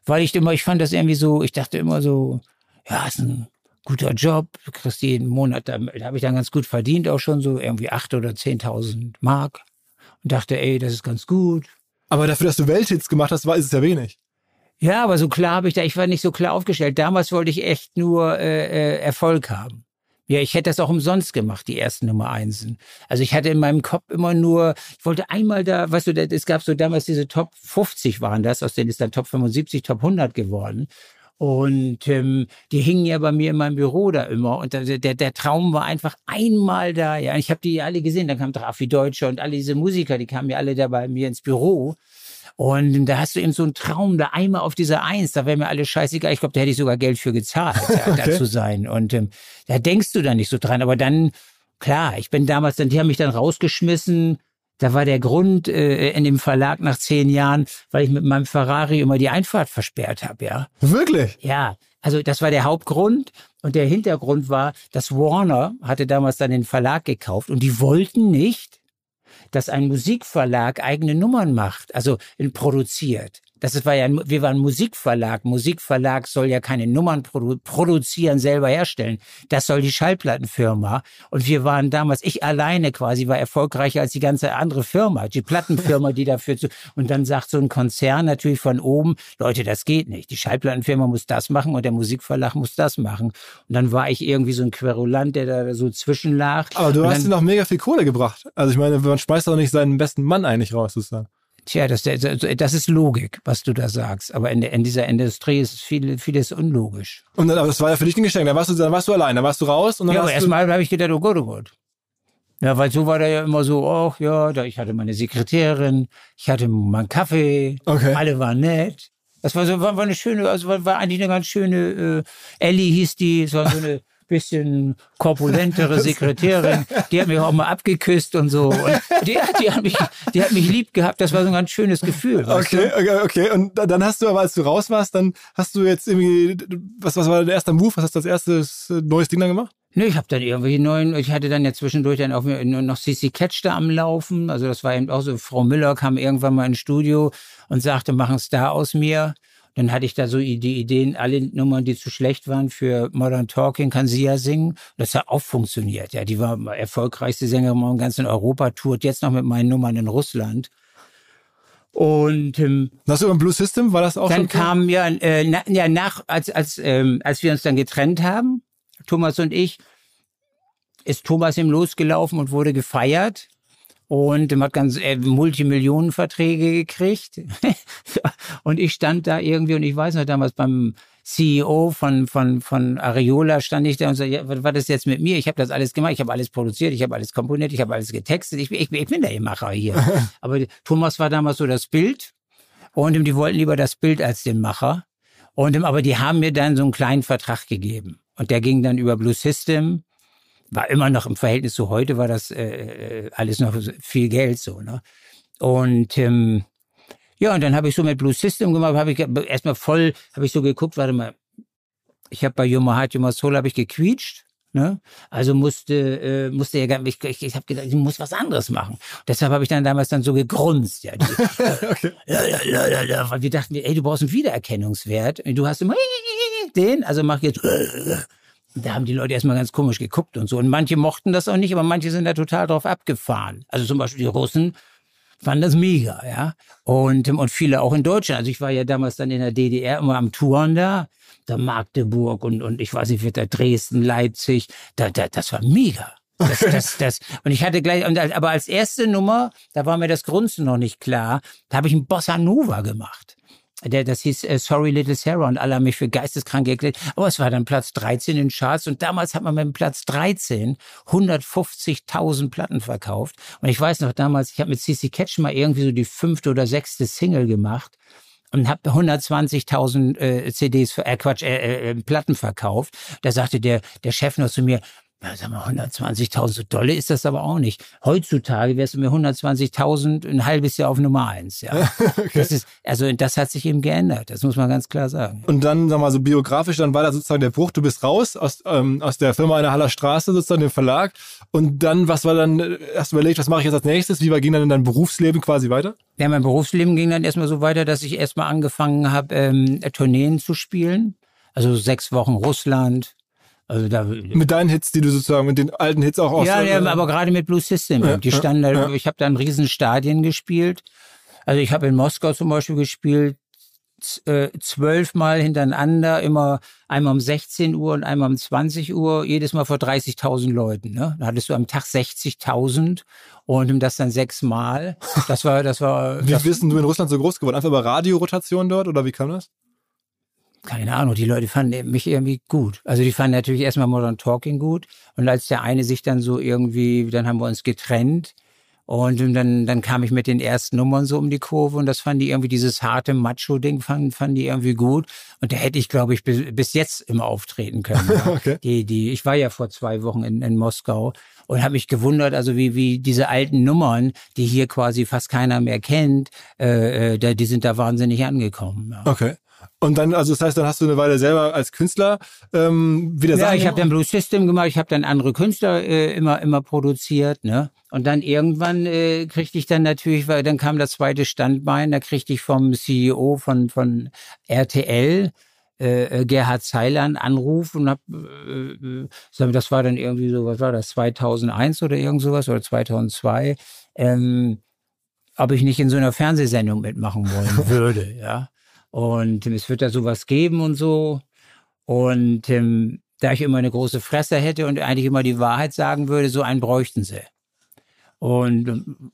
weil ich immer, ich fand das irgendwie so, ich dachte immer so, ja, ist ein guter Job, du kriegst jeden Monat, da, da habe ich dann ganz gut verdient, auch schon so irgendwie acht oder zehntausend Mark und dachte, ey, das ist ganz gut. Aber dafür, dass du Welthits gemacht hast, war ist es ja wenig. Ja, aber so klar habe ich da, ich war nicht so klar aufgestellt. Damals wollte ich echt nur äh, äh, Erfolg haben. Ja, ich hätte das auch umsonst gemacht, die ersten Nummer Einsen. Also ich hatte in meinem Kopf immer nur, ich wollte einmal da, weißt du, es gab so damals diese Top 50 waren das, aus denen ist dann Top 75, Top 100 geworden. Und ähm, die hingen ja bei mir in meinem Büro da immer. Und der, der, der Traum war einfach einmal da. Ja, ich habe die alle gesehen. Dann kam Drafi Deutscher und alle diese Musiker, die kamen ja alle da bei mir ins Büro. Und da hast du eben so einen Traum, da einmal auf dieser Eins, da wäre mir alles scheißegal. Ich glaube, da hätte ich sogar Geld für gezahlt, ja, okay. da zu sein. Und ähm, da denkst du dann nicht so dran. Aber dann, klar, ich bin damals, dann, die haben mich dann rausgeschmissen. Da war der Grund äh, in dem Verlag nach zehn Jahren, weil ich mit meinem Ferrari immer die Einfahrt versperrt habe, ja. Wirklich? Ja. Also das war der Hauptgrund. Und der Hintergrund war, dass Warner hatte damals dann den Verlag gekauft und die wollten nicht, dass ein Musikverlag eigene Nummern macht, also produziert. Das war ja, wir waren Musikverlag. Musikverlag soll ja keine Nummern produ produzieren, selber herstellen. Das soll die Schallplattenfirma. Und wir waren damals, ich alleine quasi war erfolgreicher als die ganze andere Firma, die Plattenfirma, die dafür zu, und dann sagt so ein Konzern natürlich von oben, Leute, das geht nicht. Die Schallplattenfirma muss das machen und der Musikverlag muss das machen. Und dann war ich irgendwie so ein Querulant, der da so zwischenlag. Aber du hast dir noch mega viel Kohle gebracht. Also ich meine, man schmeißt doch nicht seinen besten Mann eigentlich raus, sozusagen. Tja, das, das ist Logik, was du da sagst. Aber in, in dieser Industrie ist viel, vieles unlogisch. Und dann, aber das war ja für dich ein Geschenk. Dann warst du, dann warst du allein, dann warst du raus. Und dann ja, aber erstmal habe ich gedacht, oh Gott, oh Gott. Ja, weil so war der ja immer so, ach ja, da, ich hatte meine Sekretärin, ich hatte meinen Kaffee, okay. alle waren nett. Das war so, war, war eine schöne, also war, war eigentlich eine ganz schöne, äh, Ellie hieß die, so eine bisschen korpulentere Sekretärin, die hat mich auch mal abgeküsst und so. Und die, die, hat mich, die hat mich lieb gehabt. Das war so ein ganz schönes Gefühl. Okay, okay, okay. Und dann hast du aber, als du raus warst, dann hast du jetzt irgendwie, was, was war der erste Move? Was hast du als erstes neues Ding dann gemacht? Nee, ich habe dann irgendwie neuen, ich hatte dann ja zwischendurch dann auch noch CC Catch da am Laufen. Also das war eben auch so, Frau Müller kam irgendwann mal ins Studio und sagte, mach einen Star aus mir. Dann hatte ich da so die Ideen, alle Nummern, die zu schlecht waren für Modern Talking, kann sie ja singen. Das hat auch funktioniert. Ja, die war erfolgreichste Sängerin im ganzen Europa, tourt jetzt noch mit meinen Nummern in Russland. Und ähm, Hast du ein Blue System? War das auch? Dann kam ja, äh, na, ja nach, als als ähm, als wir uns dann getrennt haben, Thomas und ich, ist Thomas ihm losgelaufen und wurde gefeiert und hat ganz äh, Multimillionenverträge gekriegt. und ich stand da irgendwie und ich weiß noch damals beim CEO von, von, von Areola stand ich da und so, ja, was war das jetzt mit mir? Ich habe das alles gemacht, ich habe alles produziert, ich habe alles komponiert, ich habe alles getextet, ich, ich, ich bin der Macher hier. Aber Thomas war damals so das Bild und die wollten lieber das Bild als den Macher. Und aber die haben mir dann so einen kleinen Vertrag gegeben. Und der ging dann über Blue System. War immer noch im Verhältnis zu heute, war das äh, äh alles noch viel Geld so. Ne? Und ähm, ja, und dann habe ich so mit Blue System gemacht, habe ich erstmal voll, habe ich so geguckt, warte mal, ich habe bei Yuma Heart, Yuma Soul habe ich gequietscht. Ne? Also musste äh, musste er gar ich, ich, ich habe gedacht, ich muss was anderes machen. Und deshalb habe ich dann damals dann so gegrunzt, ja. Die, okay. ja, ja, ja, ja, ja. Weil wir dachten, ey, du brauchst einen Wiedererkennungswert. Du hast immer den, also mach jetzt. Da haben die Leute erstmal ganz komisch geguckt und so. Und manche mochten das auch nicht, aber manche sind da total drauf abgefahren. Also zum Beispiel die Russen fanden das mega, ja. Und, und viele auch in Deutschland. Also ich war ja damals dann in der DDR immer am Touren da da Magdeburg und, und ich weiß nicht, da Dresden, Leipzig, da, da, das war mega. Das, das, das. Und ich hatte gleich, aber als erste Nummer, da war mir das Grunzen noch nicht klar, da habe ich ein Bossa Nova gemacht. Der, das hieß äh, Sorry Little Sarah und alle haben mich für geisteskrank erklärt. Aber es war dann Platz 13 in Charts und damals hat man mit Platz 13 150.000 Platten verkauft. Und ich weiß noch damals, ich habe mit CC Catch mal irgendwie so die fünfte oder sechste Single gemacht und habe 120.000 äh, CDs, äh, Quatsch, äh, äh, äh, Platten verkauft. Da sagte der, der Chef noch zu mir, ja, sag mal, 120.000 Dolle ist das aber auch nicht. Heutzutage wärst du mir 120.000 ein halbes Jahr auf Nummer eins, ja. okay. Das ist, also das hat sich eben geändert. Das muss man ganz klar sagen. Und dann, sag mal, so biografisch, dann war da sozusagen der Bruch. Du bist raus aus, ähm, aus der Firma in der Haller Straße, sozusagen dem Verlag. Und dann, was war dann, äh, erst überlegt, was mache ich jetzt als nächstes? Wie war, ging dann in dein Berufsleben quasi weiter? Ja, mein Berufsleben ging dann erstmal so weiter, dass ich erstmal angefangen habe, ähm, Tourneen zu spielen. Also sechs Wochen Russland, also da, mit deinen Hits, die du sozusagen, mit den alten Hits auch aus. Ja, ja aber gerade mit Blue System. Ja, die standen ja, da, ich habe da in riesen Stadien gespielt. Also ich habe in Moskau zum Beispiel gespielt, äh, zwölfmal hintereinander, immer einmal um 16 Uhr und einmal um 20 Uhr, jedes Mal vor 30.000 Leuten. Ne? Da hattest du am Tag 60.000 und das dann sechsmal. Das war, das war. wie das, bist du in Russland so groß geworden? Einfach über Radiorotation dort oder wie kam das? Keine Ahnung, die Leute fanden mich irgendwie gut. Also die fanden natürlich erstmal Modern Talking gut. Und als der eine sich dann so irgendwie, dann haben wir uns getrennt. Und dann, dann kam ich mit den ersten Nummern so um die Kurve und das fanden die irgendwie, dieses harte Macho-Ding fanden, fanden die irgendwie gut. Und da hätte ich, glaube ich, bis, bis jetzt immer auftreten können. okay. die, die, ich war ja vor zwei Wochen in, in Moskau und habe mich gewundert, also wie, wie diese alten Nummern, die hier quasi fast keiner mehr kennt, äh, äh, die sind da wahnsinnig angekommen. Ja. Okay. Und dann, also das heißt, dann hast du eine Weile selber als Künstler ähm, wieder Ja, ich habe dann Blue System gemacht, ich habe dann andere Künstler äh, immer immer produziert, ne? Und dann irgendwann äh, kriegte ich dann natürlich, weil dann kam das zweite Standbein, da kriegte ich vom CEO von von RTL äh, äh, Gerhard Zeiler einen Anruf und hab, äh, äh das war dann irgendwie so, was war das, 2001 oder irgend sowas oder 2002, ähm, ob ich nicht in so einer Fernsehsendung mitmachen wollen würde, ja. Und es wird da sowas geben und so. Und ähm, da ich immer eine große Fresse hätte und eigentlich immer die Wahrheit sagen würde, so einen bräuchten sie. Und ähm,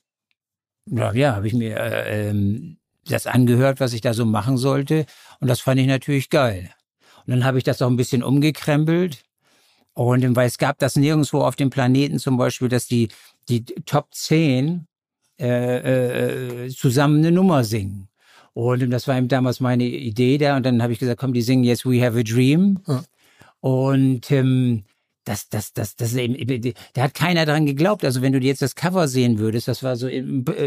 ja, ja habe ich mir äh, ähm, das angehört, was ich da so machen sollte. Und das fand ich natürlich geil. Und dann habe ich das auch ein bisschen umgekrempelt. Und ähm, weil es gab das nirgendwo auf dem Planeten zum Beispiel, dass die, die Top 10 äh, äh, zusammen eine Nummer singen. Und das war eben damals meine Idee da. Und dann habe ich gesagt, komm, die singen jetzt We Have a Dream. Ja. Und ähm, das, das, das, das eben, da hat keiner dran geglaubt. Also wenn du jetzt das Cover sehen würdest, das war so,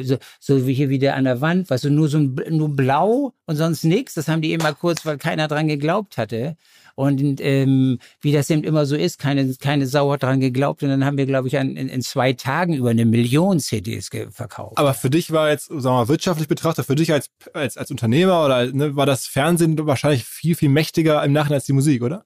so, so wie hier wieder an der Wand, weißt du, nur so ein, nur blau und sonst nichts. Das haben die eben mal kurz, weil keiner dran geglaubt hatte. Und ähm, wie das eben immer so ist, keine, keine Sau hat dran geglaubt. Und dann haben wir, glaube ich, an, in, in zwei Tagen über eine Million CDs verkauft. Aber für dich war jetzt, sagen wir mal, wirtschaftlich betrachtet, für dich als, als, als Unternehmer oder ne, war das Fernsehen wahrscheinlich viel, viel mächtiger im Nachhinein als die Musik, oder?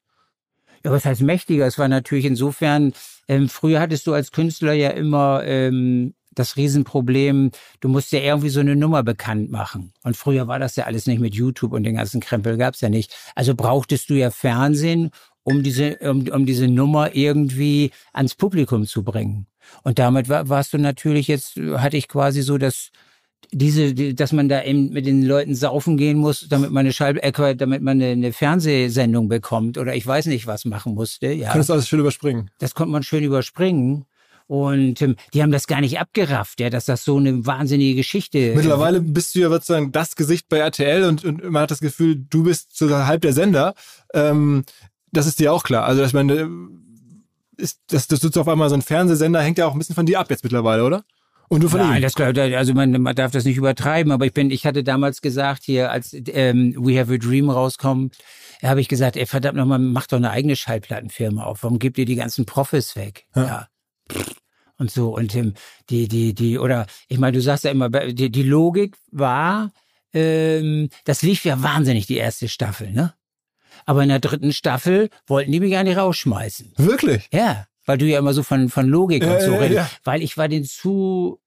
Ja, was heißt mächtiger? Es war natürlich insofern, ähm, früher hattest du als Künstler ja immer ähm, das Riesenproblem, du musst ja irgendwie so eine Nummer bekannt machen. Und früher war das ja alles nicht mit YouTube und den ganzen Krempel gab's ja nicht. Also brauchtest du ja Fernsehen, um diese, um, um diese Nummer irgendwie ans Publikum zu bringen. Und damit war, warst du natürlich jetzt, hatte ich quasi so das, diese, die, dass man da eben mit den Leuten saufen gehen muss, damit man eine Schall, äh, damit man eine, eine, Fernsehsendung bekommt oder ich weiß nicht was machen musste. Ja. Konntest du alles schön überspringen? Das konnte man schön überspringen. Und ähm, die haben das gar nicht abgerafft, ja, dass das so eine wahnsinnige Geschichte ist. Mittlerweile bist du ja sozusagen das Gesicht bei RTL und, und man hat das Gefühl, du bist so halb der Sender. Ähm, das ist dir auch klar. Also ich meine, ist, dass, dass du auf einmal so ein Fernsehsender hängt ja auch ein bisschen von dir ab jetzt mittlerweile, oder? Und du von Nein, ihm? das also man, man darf das nicht übertreiben, aber ich bin, ich hatte damals gesagt hier, als ähm, We Have a Dream rauskommt, habe ich gesagt, ey verdammt nochmal, mach doch eine eigene Schallplattenfirma auf. Warum gibt ihr die ganzen Profis weg? Ja. ja. Und so und ähm, die die die oder ich meine, du sagst ja immer, die, die Logik war, ähm, das lief ja wahnsinnig die erste Staffel, ne? Aber in der dritten Staffel wollten die mich gar nicht rausschmeißen. Wirklich? Ja weil du ja immer so von, von Logik und so redest, ja. weil ich war den zu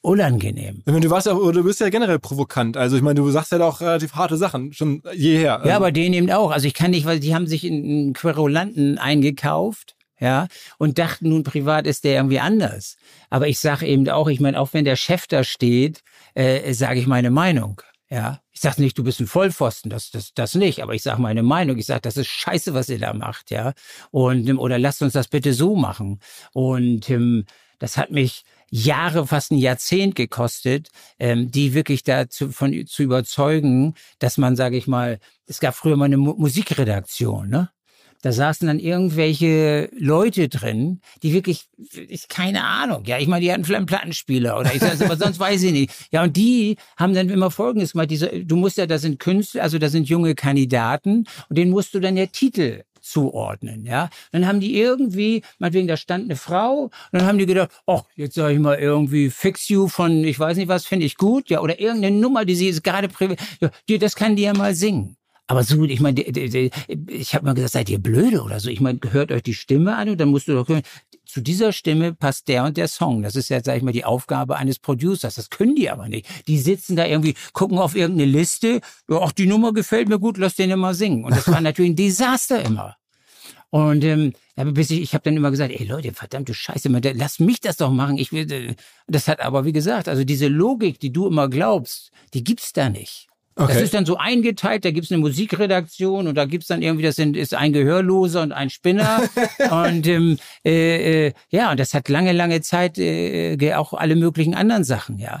unangenehm. Ich meine, du warst ja, du bist ja generell provokant. Also ich meine, du sagst ja auch relativ harte Sachen, schon jeher. Ja, aber denen eben auch. Also ich kann nicht, weil die haben sich einen Querulanten eingekauft, ja, und dachten nun privat ist der irgendwie anders. Aber ich sage eben auch, ich meine, auch wenn der Chef da steht, äh, sage ich meine Meinung. Ja, ich sage nicht, du bist ein Vollpfosten, das, das, das nicht, aber ich sage meine Meinung. Ich sage, das ist scheiße, was ihr da macht, ja. Und oder lasst uns das bitte so machen. Und ähm, das hat mich Jahre, fast ein Jahrzehnt gekostet, ähm, die wirklich dazu von zu überzeugen, dass man, sage ich mal, es gab früher mal eine Mu Musikredaktion, ne? Da saßen dann irgendwelche Leute drin, die wirklich, ich keine Ahnung, ja, ich meine, die hatten vielleicht einen Plattenspieler oder ich sage, aber sonst weiß ich nicht. Ja, und die haben dann immer Folgendes gemacht, diese, du musst ja, da sind Künstler, also da sind junge Kandidaten und denen musst du dann der Titel zuordnen, ja. Dann haben die irgendwie, meinetwegen, da stand eine Frau, und dann haben die gedacht, oh, jetzt sage ich mal irgendwie Fix You von, ich weiß nicht was, finde ich gut, ja, oder irgendeine Nummer, die sie jetzt gerade, ja, das kann die ja mal singen. Aber so, ich meine, ich habe mal gesagt, seid ihr blöde oder so? Ich meine, hört euch die Stimme an und dann musst du doch hören, zu dieser Stimme passt der und der Song. Das ist ja, sag ich mal, die Aufgabe eines Producers. Das können die aber nicht. Die sitzen da irgendwie, gucken auf irgendeine Liste, ja, ach, die Nummer gefällt mir gut, lass den mal singen. Und das war natürlich ein Desaster immer. Und ähm, bis ich, ich habe dann immer gesagt, ey Leute, verdammte Scheiße, lass mich das doch machen. Ich will, äh, das hat aber wie gesagt, also diese Logik, die du immer glaubst, die gibt's da nicht. Okay. Das ist dann so eingeteilt, da gibt's eine Musikredaktion und da gibt's dann irgendwie, das sind, ist ein Gehörloser und ein Spinner. und ähm, äh, äh, ja, und das hat lange, lange Zeit äh, auch alle möglichen anderen Sachen, ja.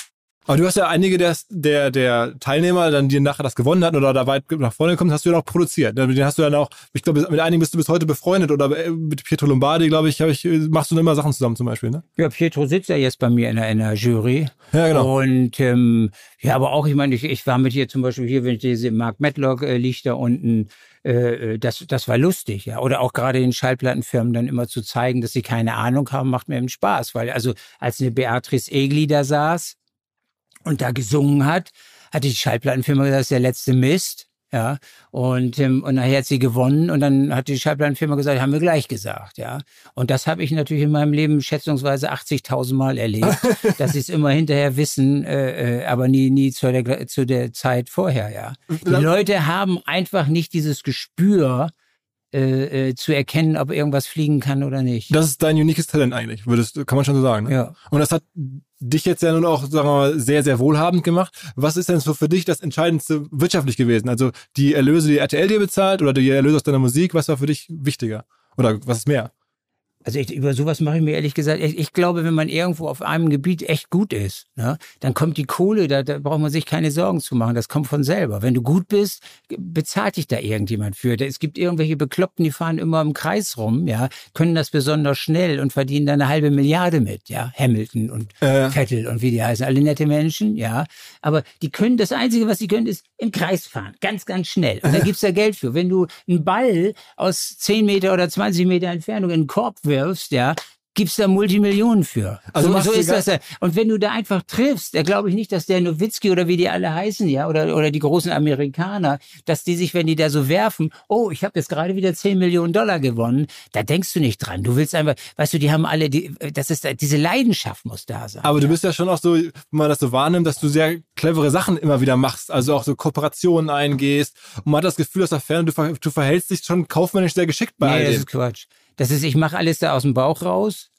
Aber du hast ja einige der, der, der Teilnehmer, dann, die nachher das gewonnen hatten oder da weit nach vorne gekommen, hast du ja auch produziert. Mit denen hast du dann auch, ich glaube, mit einigen bist du bis heute befreundet oder mit Pietro Lombardi, glaube ich, ich, machst du dann immer Sachen zusammen zum Beispiel, ne? Ja, Pietro sitzt ja jetzt bei mir in der, in der Jury. Ja, genau. Und ähm, ja, aber auch, ich meine, ich, ich war mit hier zum Beispiel hier, wenn ich diese Mark Matlock äh, liegt da unten, äh, äh, das, das war lustig, ja. Oder auch gerade den Schallplattenfirmen dann immer zu zeigen, dass sie keine Ahnung haben, macht mir eben Spaß. Weil also als eine Beatrice Egli da saß, und da gesungen hat, hatte die Schallplattenfirma gesagt, das ist der letzte Mist. Ja, und, ähm, und nachher hat sie gewonnen und dann hat die Schallplattenfirma gesagt, haben wir gleich gesagt, ja. Und das habe ich natürlich in meinem Leben schätzungsweise 80.000 Mal erlebt, dass sie es immer hinterher wissen, äh, äh, aber nie, nie zu der, zu der Zeit vorher, ja. Die Leute haben einfach nicht dieses Gespür, äh, äh, zu erkennen, ob irgendwas fliegen kann oder nicht. Das ist dein uniques Talent eigentlich, würdest, kann man schon so sagen. Ne? Ja. Und das hat dich jetzt ja nun auch, sagen wir mal, sehr, sehr wohlhabend gemacht. Was ist denn so für dich das Entscheidendste wirtschaftlich gewesen? Also die Erlöse, die RTL dir bezahlt oder die Erlöse aus deiner Musik, was war für dich wichtiger? Oder was ist mehr? Also ich, über sowas mache ich mir ehrlich gesagt, ich, ich, glaube, wenn man irgendwo auf einem Gebiet echt gut ist, ne, dann kommt die Kohle, da, da braucht man sich keine Sorgen zu machen, das kommt von selber. Wenn du gut bist, bezahlt dich da irgendjemand für. Es gibt irgendwelche Bekloppten, die fahren immer im Kreis rum, ja, können das besonders schnell und verdienen da eine halbe Milliarde mit, ja, Hamilton und äh. Vettel und wie die heißen, alle nette Menschen, ja, aber die können, das Einzige, was sie können, ist im Kreis fahren, ganz, ganz schnell. Und da gibt's da Geld für. Wenn du einen Ball aus 10 Meter oder 20 Meter Entfernung in den Korb wirfst, ja, gibt's da Multimillionen für. Also so, so ist das. Und wenn du da einfach triffst, da glaube ich nicht, dass der Nowitzki oder wie die alle heißen, ja, oder, oder die großen Amerikaner, dass die sich, wenn die da so werfen, oh, ich habe jetzt gerade wieder 10 Millionen Dollar gewonnen, da denkst du nicht dran. Du willst einfach, weißt du, die haben alle, die, das ist, diese Leidenschaft muss da sein. Aber ja. du bist ja schon auch so, wenn man das so wahrnimmt, dass du sehr clevere Sachen immer wieder machst, also auch so Kooperationen eingehst und man hat das Gefühl, dass da fern, du, ver, du verhältst dich schon kaufmännisch sehr geschickt bei nee, all dem. das ist Quatsch. Das ist, ich mache alles da aus dem Bauch raus.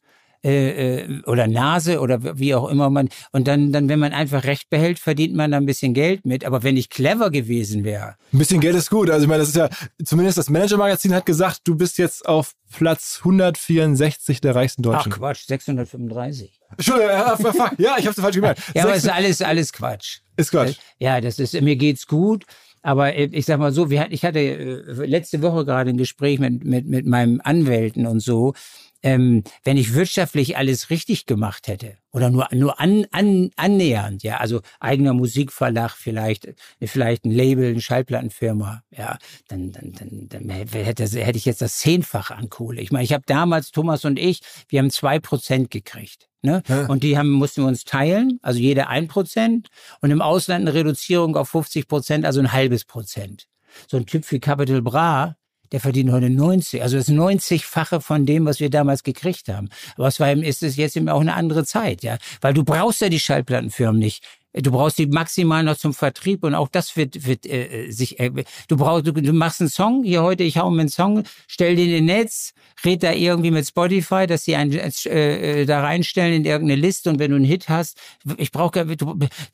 Äh, äh, oder Nase oder wie auch immer man und dann dann wenn man einfach recht behält verdient man da ein bisschen Geld mit aber wenn ich clever gewesen wäre ein bisschen Geld ist gut also ich meine das ist ja zumindest das Manager Magazin hat gesagt du bist jetzt auf Platz 164 der reichsten Deutschen ach Quatsch 635 Entschuldigung, ja, ich habe es falsch gemerkt. ja, aber es ist alles, alles Quatsch. Ist Quatsch. Ja, das ist, mir geht's gut. Aber äh, ich sag mal so, ich hatte äh, letzte Woche gerade ein Gespräch mit, mit, mit meinem Anwälten und so. Ähm, wenn ich wirtschaftlich alles richtig gemacht hätte oder nur nur an, an, annähernd, ja, also eigener Musikverlag vielleicht, vielleicht ein Label, eine Schallplattenfirma, ja, dann dann dann, dann hätte, hätte ich jetzt das zehnfache an Kohle. Ich meine, ich habe damals Thomas und ich, wir haben zwei Prozent gekriegt. Ne? Ja. Und die haben, mussten wir uns teilen, also jeder ein Prozent und im Ausland eine Reduzierung auf 50 Prozent, also ein halbes Prozent. So ein Typ wie Capital Bra, der verdient heute 90, also das 90-fache von dem, was wir damals gekriegt haben. Aber es war, ist es jetzt eben auch eine andere Zeit, ja, weil du brauchst ja die Schallplattenfirmen nicht. Du brauchst die maximal noch zum Vertrieb und auch das wird, wird äh, sich. Äh, du brauchst, du, du machst einen Song hier heute. Ich hau mir einen Song, stell den in Netz, red da irgendwie mit Spotify, dass sie einen äh, äh, da reinstellen in irgendeine Liste und wenn du einen Hit hast, ich brauche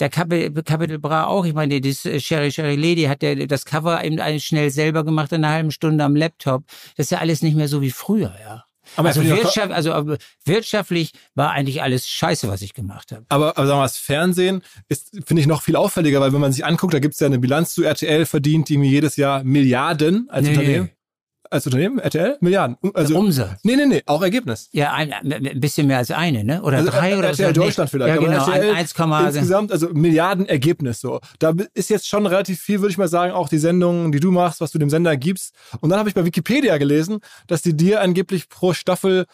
der Capital, Capital Bra auch. Ich meine, das äh, Sherry Sherry Lady hat der das Cover eben schnell selber gemacht in einer halben Stunde am Laptop. Das ist ja alles nicht mehr so wie früher, ja. Aber also, Wirtschaft, also wirtschaftlich war eigentlich alles scheiße, was ich gemacht habe. Aber, aber sagen wir mal, das Fernsehen ist, finde ich, noch viel auffälliger, weil wenn man sich anguckt, da gibt es ja eine Bilanz zu RTL, verdient die mir jedes Jahr Milliarden als nee, Unternehmen. Nee als Unternehmen, RTL? Milliarden. Also, Umsatz. Nee, nee, nee, auch Ergebnis. Ja, ein, ein bisschen mehr als eine, ne? Oder also, drei oder RTL so. Deutschland vielleicht. Ja, genau, RTL 1, insgesamt, also Milliarden Ergebnis so. Da ist jetzt schon relativ viel, würde ich mal sagen, auch die Sendungen, die du machst, was du dem Sender gibst. Und dann habe ich bei Wikipedia gelesen, dass die dir angeblich pro Staffel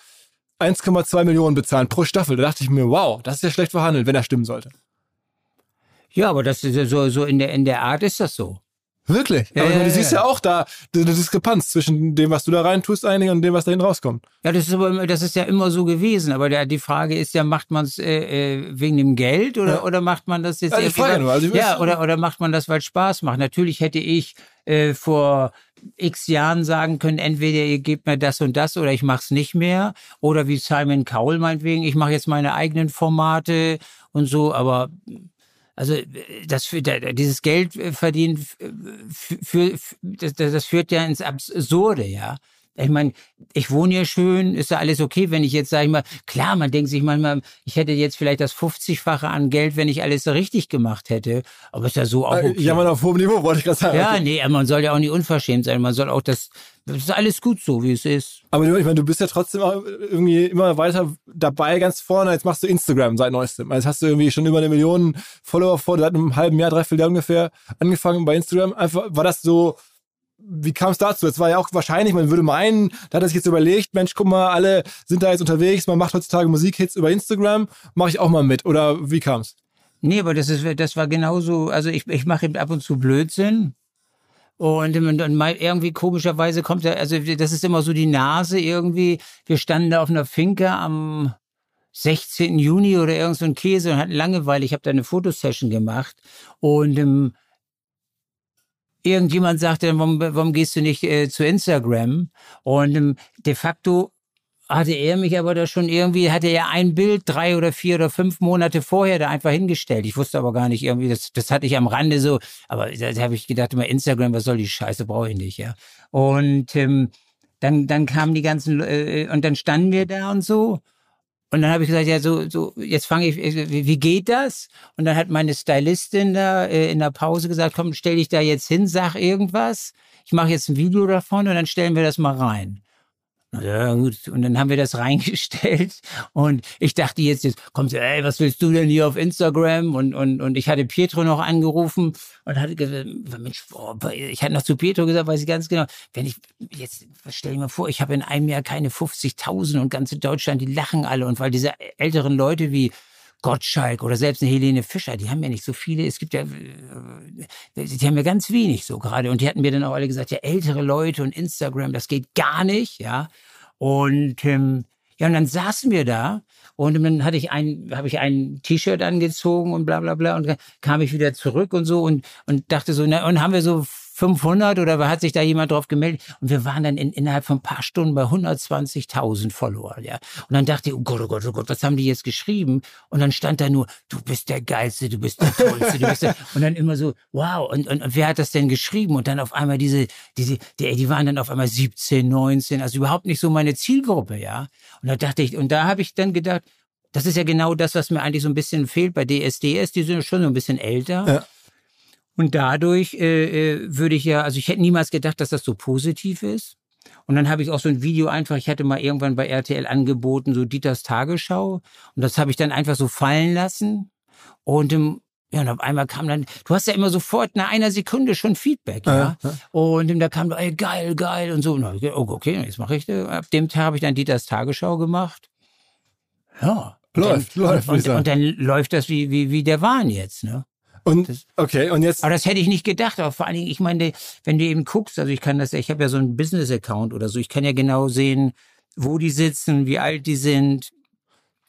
1,2 Millionen bezahlen pro Staffel. Da dachte ich mir, wow, das ist ja schlecht verhandelt, wenn er stimmen sollte. Ja, aber das ist so, so in der, in der Art ist das so. Wirklich? Ja, aber ja, du siehst ja, ja auch da eine Diskrepanz zwischen dem, was du da rein tust eigentlich und dem, was da hinten rauskommt. Ja, das ist aber das ist ja immer so gewesen. Aber der, die Frage ist ja, macht man es äh, äh, wegen dem Geld oder, ja. oder macht man das jetzt ja, ich frage nur. Also ich ja, oder, oder macht man das, weil es Spaß macht? Natürlich hätte ich äh, vor x Jahren sagen können, entweder ihr gebt mir das und das oder ich mach's nicht mehr. Oder wie Simon Cowell meinetwegen, ich mache jetzt meine eigenen Formate und so, aber also das für, dieses Geld äh, verdienen für, für, das, das führt ja ins Absurde, ja. Ich meine, ich wohne hier schön, ist ja alles okay, wenn ich jetzt, sage ich mal, klar, man denkt sich manchmal, ich hätte jetzt vielleicht das 50-fache an Geld, wenn ich alles so richtig gemacht hätte, aber ist ja so auch äh, okay. Ja, man auf hohem Niveau, wollte ich gerade sagen. Ja, nee, man soll ja auch nicht unverschämt sein, man soll auch das, das ist alles gut so, wie es ist. Aber ich meine, du bist ja trotzdem auch irgendwie immer weiter dabei, ganz vorne. Jetzt machst du Instagram seit neuestem. Also hast du irgendwie schon über eine Million Follower vor, seit einem halben Jahr, dreiviertel Jahr ungefähr angefangen bei Instagram. Einfach, war das so, wie kam es dazu? Es war ja auch wahrscheinlich, man würde meinen, da hat er sich jetzt überlegt, Mensch, guck mal, alle sind da jetzt unterwegs, man macht heutzutage Musikhits über Instagram, mache ich auch mal mit. Oder wie kam es? Nee, aber das, ist, das war genauso, also ich, ich mache ab und zu Blödsinn. Und, irgendwie komischerweise kommt er, also das ist immer so die Nase irgendwie. Wir standen da auf einer Finke am 16. Juni oder irgend so ein Käse und hatten Langeweile. Ich habe da eine Fotosession gemacht und ähm, irgendjemand sagte, warum, warum gehst du nicht äh, zu Instagram? Und ähm, de facto hatte er mich aber da schon irgendwie, hatte er ein Bild drei oder vier oder fünf Monate vorher da einfach hingestellt. Ich wusste aber gar nicht irgendwie, das, das hatte ich am Rande so, aber da, habe ich gedacht, immer Instagram, was soll die Scheiße, brauche ich nicht, ja. Und ähm, dann, dann kamen die ganzen, äh, und dann standen wir da und so. Und dann habe ich gesagt, ja, so, so, jetzt fange ich, wie, wie geht das? Und dann hat meine Stylistin da äh, in der Pause gesagt, komm, stell dich da jetzt hin, sag irgendwas. Ich mache jetzt ein Video davon und dann stellen wir das mal rein. Ja, gut. Und dann haben wir das reingestellt und ich dachte jetzt, jetzt kommt sie, ey, was willst du denn hier auf Instagram? Und, und, und ich hatte Pietro noch angerufen und hatte gesagt, Mensch, boah, ich hatte noch zu Pietro gesagt, weiß ich ganz genau, wenn ich, jetzt, stell dir mal vor, ich habe in einem Jahr keine 50.000 und ganze Deutschland, die lachen alle und weil diese älteren Leute wie Gottschalk oder selbst eine Helene Fischer, die haben ja nicht so viele, es gibt ja, äh, die haben ja ganz wenig so gerade. Und die hatten mir dann auch alle gesagt, ja, ältere Leute und Instagram, das geht gar nicht, ja. Und ähm, ja, und dann saßen wir da und dann hatte ich ein, habe ich ein T-Shirt angezogen und bla bla bla. Und kam ich wieder zurück und so und und dachte so, na, und haben wir so 500 oder hat sich da jemand drauf gemeldet? Und wir waren dann in, innerhalb von ein paar Stunden bei 120.000 Follower, ja. Und dann dachte ich, oh Gott, oh Gott, oh Gott, was haben die jetzt geschrieben? Und dann stand da nur, du bist der Geilste, du bist der Tollste, du bist der, und dann immer so, wow, und, und, und wer hat das denn geschrieben? Und dann auf einmal diese, diese, die, die waren dann auf einmal 17, 19, also überhaupt nicht so meine Zielgruppe, ja. Und da dachte ich, und da habe ich dann gedacht, das ist ja genau das, was mir eigentlich so ein bisschen fehlt bei DSDS. Die sind schon so ein bisschen älter. Ja. Und dadurch äh, äh, würde ich ja, also ich hätte niemals gedacht, dass das so positiv ist. Und dann habe ich auch so ein Video einfach, ich hatte mal irgendwann bei RTL angeboten, so Dieters Tagesschau. Und das habe ich dann einfach so fallen lassen. Und im, ja, und auf einmal kam dann, du hast ja immer sofort nach einer Sekunde schon Feedback, ja. ja. Und da kam, ey, geil, geil und so. Und dann, oh, okay, jetzt mache ich das. Ab dem Tag habe ich dann Dieters Tagesschau gemacht. Ja. Läuft, dann, läuft. Und, und, und, dann läuft das wie, wie, wie der Wahn jetzt, ne? Und das, okay, und jetzt. Aber das hätte ich nicht gedacht. Aber vor allen Dingen, ich meine, wenn du eben guckst, also ich kann das, ich habe ja so einen Business-Account oder so, ich kann ja genau sehen, wo die sitzen, wie alt die sind.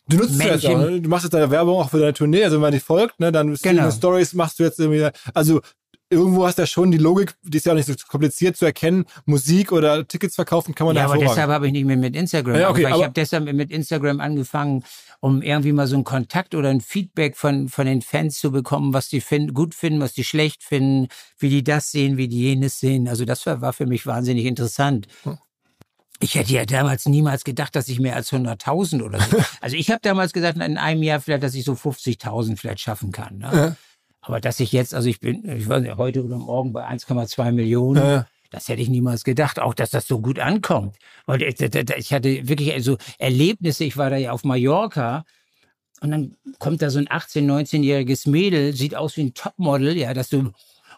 Du nutzt Männchen. das auch, ne? Du machst jetzt deine Werbung auch für deine Tournee, also wenn man dich folgt, ne, dann genau. Stories machst du jetzt irgendwie, also irgendwo hast du ja schon die Logik, die ist ja auch nicht so kompliziert zu erkennen. Musik oder Tickets verkaufen kann man ja, aber deshalb habe ich nicht mehr mit Instagram. Ja, okay, weil ich habe deshalb mit Instagram angefangen, um irgendwie mal so einen Kontakt oder ein Feedback von von den Fans zu bekommen, was die finden, gut finden, was die schlecht finden, wie die das sehen, wie die jenes sehen. Also das war, war für mich wahnsinnig interessant. Hm. Ich hätte ja damals niemals gedacht, dass ich mehr als 100.000 oder so. Also ich habe damals gesagt, in einem Jahr vielleicht, dass ich so 50.000 vielleicht schaffen kann. Ne? Ja. Aber dass ich jetzt, also ich bin, ich weiß nicht, heute oder morgen bei 1,2 Millionen. Ja. Das hätte ich niemals gedacht, auch dass das so gut ankommt. Weil ich hatte wirklich also Erlebnisse. Ich war da ja auf Mallorca und dann kommt da so ein 18-, 19-jähriges Mädel, sieht aus wie ein Topmodel, ja, dass du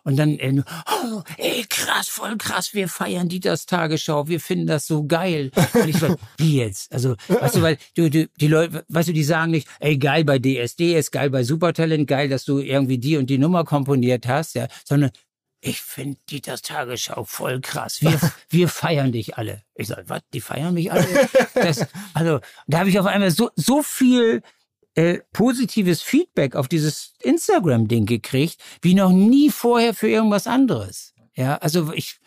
und dann, äh, oh, ey, krass, voll krass, wir feiern Dieters Tagesschau, wir finden das so geil. Und ich so, wie jetzt? Also, weißt du, weil du, du, die Leute, weißt du, die sagen nicht, ey, geil bei DSD, ist geil bei Supertalent, geil, dass du irgendwie die und die Nummer komponiert hast, ja, sondern ich finde Dieters Tagesschau voll krass. Wir, wir feiern dich alle. Ich sage, was? Die feiern mich alle? Das, also, da habe ich auf einmal so, so viel äh, positives Feedback auf dieses Instagram-Ding gekriegt, wie noch nie vorher für irgendwas anderes. Ja, also ich,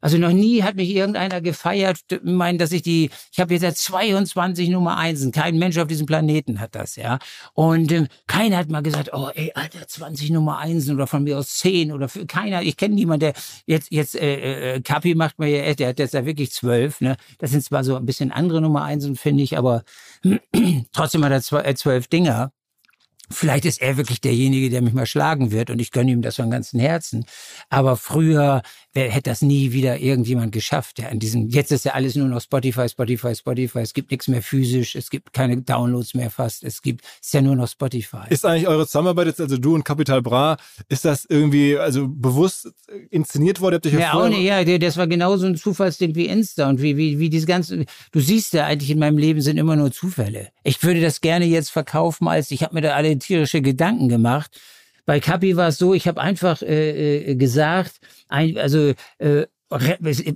also noch nie hat mich irgendeiner gefeiert, meinen, dass ich die, ich habe jetzt ja 22 Nummer Einsen. Kein Mensch auf diesem Planeten hat das, ja. Und ähm, keiner hat mal gesagt, oh ey, Alter, 20 Nummer Einsen oder von mir aus 10 oder für keiner. Ich kenne niemanden, der jetzt, jetzt, äh, äh, Kapi macht mir ja, der hat jetzt ja wirklich zwölf, ne. Das sind zwar so ein bisschen andere Nummer Einsen, finde ich, aber trotzdem hat er äh, zwölf Dinger. Vielleicht ist er wirklich derjenige, der mich mal schlagen wird und ich gönne ihm das von ganzem Herzen. Aber früher wer hätte das nie wieder irgendjemand geschafft. Ja, in diesem, jetzt ist ja alles nur noch Spotify, Spotify, Spotify. Es gibt nichts mehr physisch, es gibt keine Downloads mehr fast. Es gibt, es ist ja nur noch Spotify. Ist eigentlich eure Zusammenarbeit jetzt, also du und Capital Bra, ist das irgendwie, also bewusst inszeniert worden? Habt ihr ja, auch nicht, ja, das war genauso ein Zufallsding wie Insta und wie, wie, wie diese ganzen, du siehst ja eigentlich in meinem Leben sind immer nur Zufälle. Ich würde das gerne jetzt verkaufen als, ich habe mir da alle tierische Gedanken gemacht. Bei Kapi war es so, ich habe einfach äh, äh, gesagt, ein, also äh,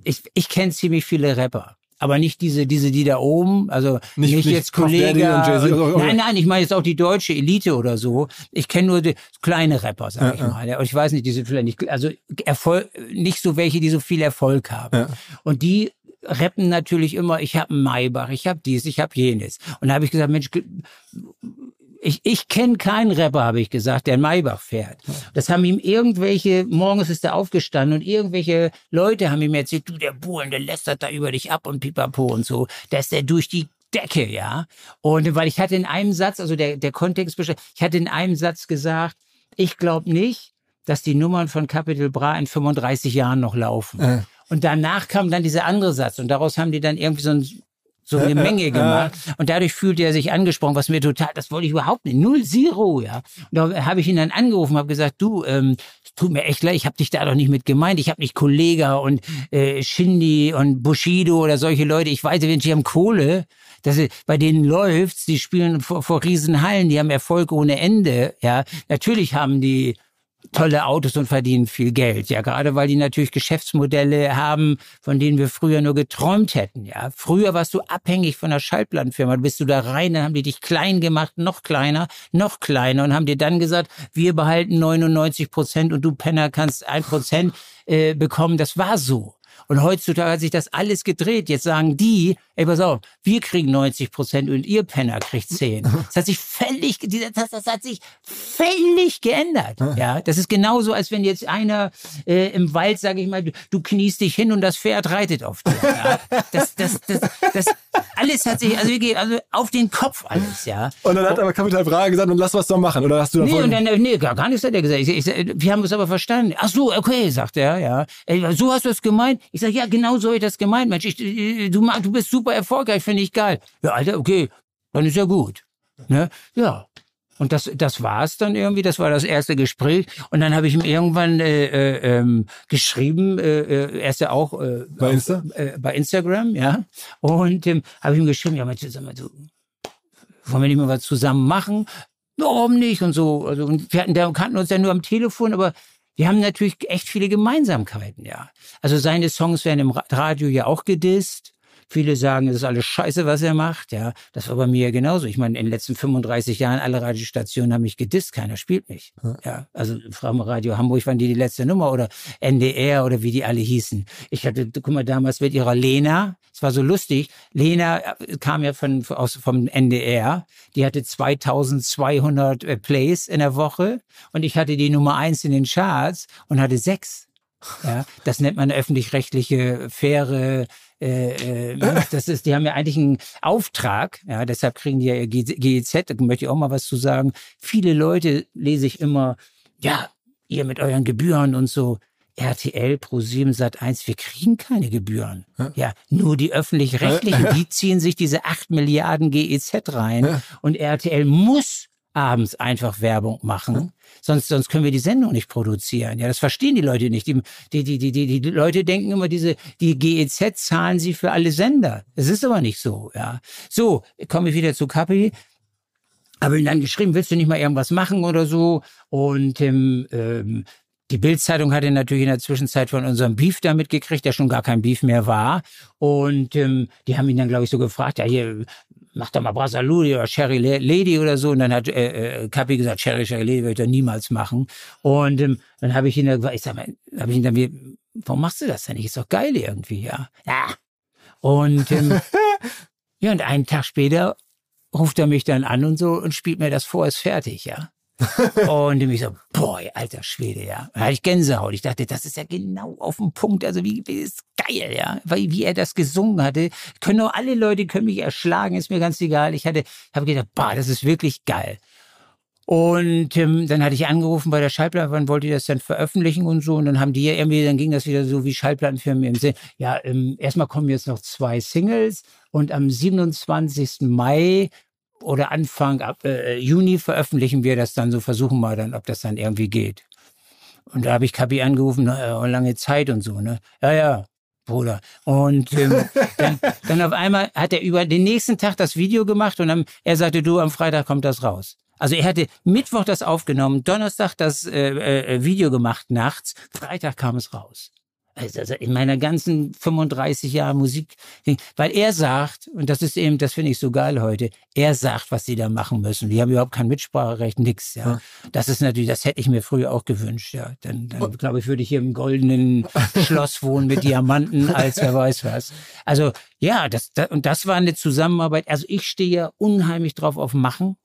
ich, ich kenne ziemlich viele Rapper aber nicht diese, diese, die da oben, also nicht, nicht, jetzt Kollege. Nein, nein, ich meine jetzt auch die deutsche Elite oder so. Ich kenne nur die kleine Rapper, sag ja, ich mal. Ja. Und ich weiß nicht, diese vielleicht nicht, also Erfolg, nicht so welche, die so viel Erfolg haben. Ja. Und die rappen natürlich immer, ich habe Maybach, ich habe dies, ich habe jenes. Und da habe ich gesagt, Mensch, ich, ich kenne keinen Rapper, habe ich gesagt, der in Maybach fährt. Das haben ihm irgendwelche, morgens ist er aufgestanden und irgendwelche Leute haben ihm erzählt, du, der Buhlen, der lästert da über dich ab und pipapo und so. Da ist der durch die Decke, ja. Und weil ich hatte in einem Satz, also der, der Kontext, ich hatte in einem Satz gesagt, ich glaube nicht, dass die Nummern von Capital Bra in 35 Jahren noch laufen. Äh. Und danach kam dann dieser andere Satz und daraus haben die dann irgendwie so ein so eine Menge gemacht. Und dadurch fühlte er sich angesprochen, was mir total, das wollte ich überhaupt nicht. Null Zero, ja. Und da habe ich ihn dann angerufen, habe gesagt, du, ähm, tut mir echt leid, ich habe dich da doch nicht mit gemeint. Ich habe nicht Kollega und äh, Shindy und Bushido oder solche Leute. Ich weiß, wenn die haben Kohle, dass bei denen läuft's, die spielen vor, vor Riesenhallen, die haben Erfolg ohne Ende, ja. Natürlich haben die tolle Autos und verdienen viel Geld. Ja, gerade weil die natürlich Geschäftsmodelle haben, von denen wir früher nur geträumt hätten. Ja, früher warst du abhängig von einer Schallplattenfirma. Bist du da rein, dann haben die dich klein gemacht, noch kleiner, noch kleiner und haben dir dann gesagt, wir behalten 99 Prozent und du Penner kannst ein Prozent äh, bekommen. Das war so. Und heutzutage hat sich das alles gedreht. Jetzt sagen die, ey, pass auf, wir kriegen 90 Prozent und ihr Penner kriegt 10. Das hat sich völlig, das, das hat sich völlig geändert. Ja, das ist genauso, als wenn jetzt einer äh, im Wald, sage ich mal, du, du kniest dich hin und das Pferd reitet auf dir. Ja? Das, das, das, das, alles hat sich, also also auf den Kopf alles, ja. Und dann hat aber Kapital Bra gesagt, und lass was doch machen, oder hast du Nee, und dann, nee, gar, gar nichts hat er gesagt. Ich, ich, wir haben es aber verstanden. Ach so, okay, sagt er, ja. So hast du es gemeint? Ich sage, ja, genau so habe ich das gemeint, Mensch. Ich, du, du bist super erfolgreich, finde ich geil. Ja, Alter, okay, dann ist ja gut. Ne? Ja. Und das, das war es dann irgendwie. Das war das erste Gespräch. Und dann habe ich ihm irgendwann äh, äh, ähm, geschrieben. Äh, äh er ist ja auch äh, bei, Insta? äh, bei Instagram, ja. Und ähm, habe ich ihm geschrieben, ja, Mensch, sag mal, du, wollen wir nicht mal was zusammen machen? Warum nicht? Und so. Also, und wir hatten, da kannten uns ja nur am Telefon, aber wir haben natürlich echt viele Gemeinsamkeiten, ja. Also seine Songs werden im Radio ja auch gedisst. Viele sagen, es ist alles scheiße, was er macht. Ja, das war bei mir genauso. Ich meine, in den letzten 35 Jahren, alle Radiostationen haben mich gedisst, keiner spielt mich. Ja, ja also Frau Radio Hamburg waren die die letzte Nummer oder NDR oder wie die alle hießen. Ich hatte, guck mal, damals mit ihrer Lena, es war so lustig, Lena äh, kam ja von, aus, vom NDR, die hatte 2200 äh, Plays in der Woche und ich hatte die Nummer eins in den Charts und hatte sechs. Ja, das nennt man öffentlich-rechtliche, faire äh, äh, das ist, die haben ja eigentlich einen Auftrag, ja, deshalb kriegen die ja ihr GEZ, da möchte ich auch mal was zu sagen. Viele Leute lese ich immer, ja, ihr mit euren Gebühren und so. RTL, Pro7, Sat1, wir kriegen keine Gebühren. Ja, ja nur die öffentlich-rechtlichen, die ziehen sich diese 8 Milliarden GEZ rein ja. und RTL muss abends einfach Werbung machen. Sonst, sonst können wir die Sendung nicht produzieren. Ja, das verstehen die Leute nicht. Die, die, die, die, die, die Leute denken immer, diese, die GEZ zahlen sie für alle Sender. Es ist aber nicht so, ja. So, komme ich wieder zu Kapi. Habe ihm dann geschrieben, willst du nicht mal irgendwas machen oder so? Und ähm, ähm, die Bildzeitung hatte natürlich in der Zwischenzeit von unserem Beef da mitgekriegt, der schon gar kein Beef mehr war. Und ähm, die haben ihn dann, glaube ich, so gefragt, ja, hier, mach doch mal Brasaludi oder Sherry Lady oder so. Und dann hat äh, äh, Kapi gesagt, Sherry, Sherry Lady würde ich doch niemals machen. Und ähm, dann habe ich ihn dann, ich sag mal, habe ich ihn dann, wie, warum machst du das denn nicht? Ist doch geil irgendwie, ja. Ja. Und ähm, ja, und einen Tag später ruft er mich dann an und so und spielt mir das vor, ist fertig, ja. Und ich so, boah, alter Schwede, ja. Da hatte ich Gänsehaut. Ich dachte, das ist ja genau auf dem Punkt. Also wie, wie ist geil, ja. Weil, wie er das gesungen hatte. Können nur alle Leute können mich erschlagen, ist mir ganz egal. Ich hatte, habe gedacht, boah, das ist wirklich geil. Und ähm, dann hatte ich angerufen bei der Schallplatte, wann wollte ich das dann veröffentlichen und so. Und dann haben die ja irgendwie, dann ging das wieder so wie Schallplattenfirmen im Sinn. Ja, ähm, erstmal kommen jetzt noch zwei Singles und am 27. Mai oder Anfang ab, äh, Juni veröffentlichen wir das dann so, versuchen wir dann, ob das dann irgendwie geht. Und da habe ich Kapi angerufen, äh, lange Zeit und so, ne? Ja, ja, Bruder. Und ähm, dann, dann auf einmal hat er über den nächsten Tag das Video gemacht und dann, er sagte, du, am Freitag kommt das raus. Also er hatte Mittwoch das aufgenommen, Donnerstag das äh, äh, Video gemacht nachts, Freitag kam es raus. Also in meiner ganzen 35 Jahre Musik, weil er sagt, und das ist eben, das finde ich so geil heute, er sagt, was sie da machen müssen. Die haben überhaupt kein Mitspracherecht, nix, ja. ja. Das ist natürlich, das hätte ich mir früher auch gewünscht, ja. Dann, dann glaube ich, würde ich hier im goldenen Schloss wohnen mit Diamanten, als wer weiß was. Also, ja, das, das, und das war eine Zusammenarbeit. Also ich stehe ja unheimlich drauf auf Machen.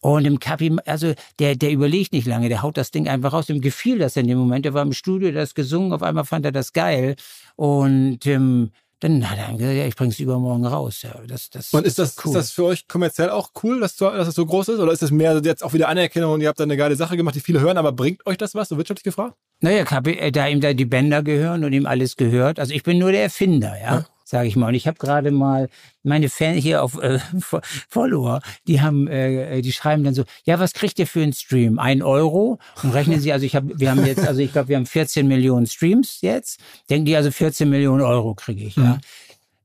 Und im Kapi, also der, der überlegt nicht lange, der haut das Ding einfach raus. Ihm gefiel das in dem Moment. Er war im Studio, der hat gesungen, auf einmal fand er das geil. Und ähm, dann hat er gesagt, ja, ich bring's übermorgen raus. Ja, das, das und ist das, cool. ist das für euch kommerziell auch cool, dass, dass das so groß ist? Oder ist das mehr jetzt auch wieder Anerkennung und ihr habt da eine geile Sache gemacht, die viele hören, aber bringt euch das was, so wirtschaftlich gefragt? Naja, äh, da ihm da die Bänder gehören und ihm alles gehört. Also ich bin nur der Erfinder, ja. ja sage ich mal. Und ich habe gerade mal meine Fans hier auf äh, Follower, die haben, äh, die schreiben dann so, ja, was kriegt ihr für einen Stream? Ein Euro? Und rechnen sie, also ich habe, wir haben jetzt, also ich glaube, wir haben 14 Millionen Streams jetzt. Denken die also 14 Millionen Euro kriege ich, ja. Mhm.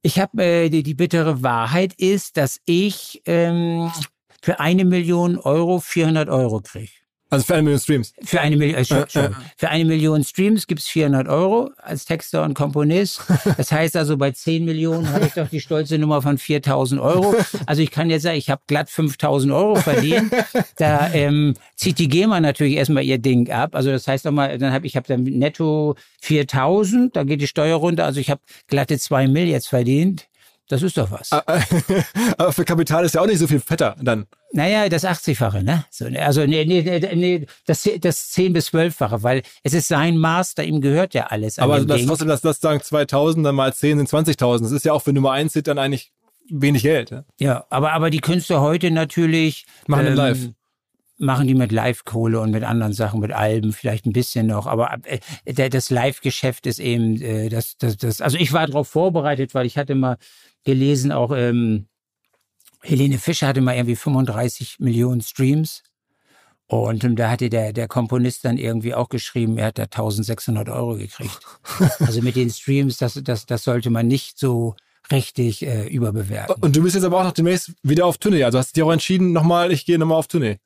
Ich habe äh, die, die bittere Wahrheit ist, dass ich ähm, für eine Million Euro 400 Euro kriege. Also für eine Million Streams. Für eine Million, äh, schon, schon. Für eine Million Streams gibt's 400 Euro als Texter und Komponist. Das heißt also, bei 10 Millionen habe ich doch die stolze Nummer von 4000 Euro. Also ich kann jetzt sagen, ich habe glatt 5000 Euro verdient. Da ähm, zieht die GEMA natürlich erstmal ihr Ding ab. Also das heißt nochmal, dann habe ich habe dann netto 4000, da geht die Steuer runter. Also ich habe glatte 2 Mill jetzt verdient. Das ist doch was. Ah, aber für Kapital ist ja auch nicht so viel fetter dann. Naja, das 80-fache, ne? Ne, also nee, nee, nee, das, das 10 bis 12-fache, weil es ist sein Master, ihm gehört ja alles. Aber das Ding. trotzdem, dass das sagen 2000, dann mal 10 sind 20.000. Das ist ja auch für Nummer 1 Hit dann eigentlich wenig Geld. Ne? Ja, aber, aber die Künstler heute natürlich. Machen ähm, live machen die mit Live-Kohle und mit anderen Sachen, mit Alben vielleicht ein bisschen noch. Aber äh, das Live-Geschäft ist eben, äh, das, das, das, also ich war darauf vorbereitet, weil ich hatte mal gelesen, auch ähm, Helene Fischer hatte mal irgendwie 35 Millionen Streams. Und ähm, da hatte der, der Komponist dann irgendwie auch geschrieben, er hat da 1600 Euro gekriegt. Also mit den Streams, das, das, das sollte man nicht so richtig äh, überbewerten. Und du bist jetzt aber auch noch demnächst wieder auf Tournee. Also hast du dich auch entschieden, nochmal, ich gehe nochmal auf Tournee.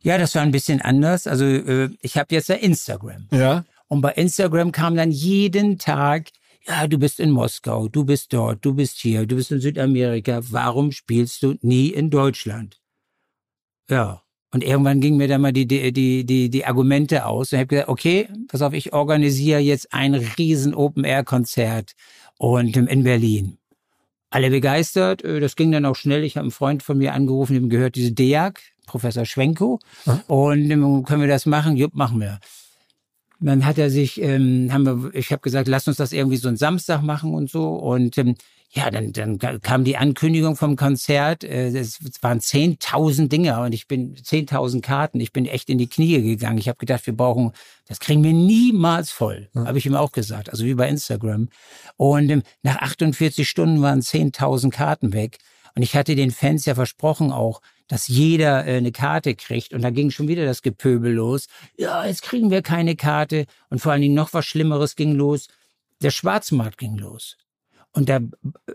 Ja, das war ein bisschen anders. Also äh, ich habe jetzt ja Instagram. Ja. Und bei Instagram kam dann jeden Tag ja, du bist in Moskau, du bist dort, du bist hier, du bist in Südamerika, warum spielst du nie in Deutschland? Ja. Und irgendwann ging mir dann mal die, die, die, die, die Argumente aus und ich habe gesagt, okay, pass auf, ich organisiere jetzt ein riesen Open-Air-Konzert und in Berlin. Alle begeistert, äh, das ging dann auch schnell. Ich habe einen Freund von mir angerufen, dem gehört diese DEAG, Professor Schwenko. Hm? Und können wir das machen? Jupp, machen wir dann hat er sich, ähm, haben wir, ich habe gesagt, lass uns das irgendwie so einen Samstag machen und so. Und ähm, ja, dann, dann kam die Ankündigung vom Konzert. Äh, es waren 10.000 Dinger und ich bin 10.000 Karten. Ich bin echt in die Knie gegangen. Ich habe gedacht, wir brauchen, das kriegen wir niemals voll. Ja. Habe ich ihm auch gesagt. Also wie bei Instagram. Und ähm, nach 48 Stunden waren 10.000 Karten weg. Und ich hatte den Fans ja versprochen auch, dass jeder äh, eine Karte kriegt. Und da ging schon wieder das Gepöbel los. Ja, jetzt kriegen wir keine Karte. Und vor allen Dingen noch was Schlimmeres ging los. Der Schwarzmarkt ging los. Und da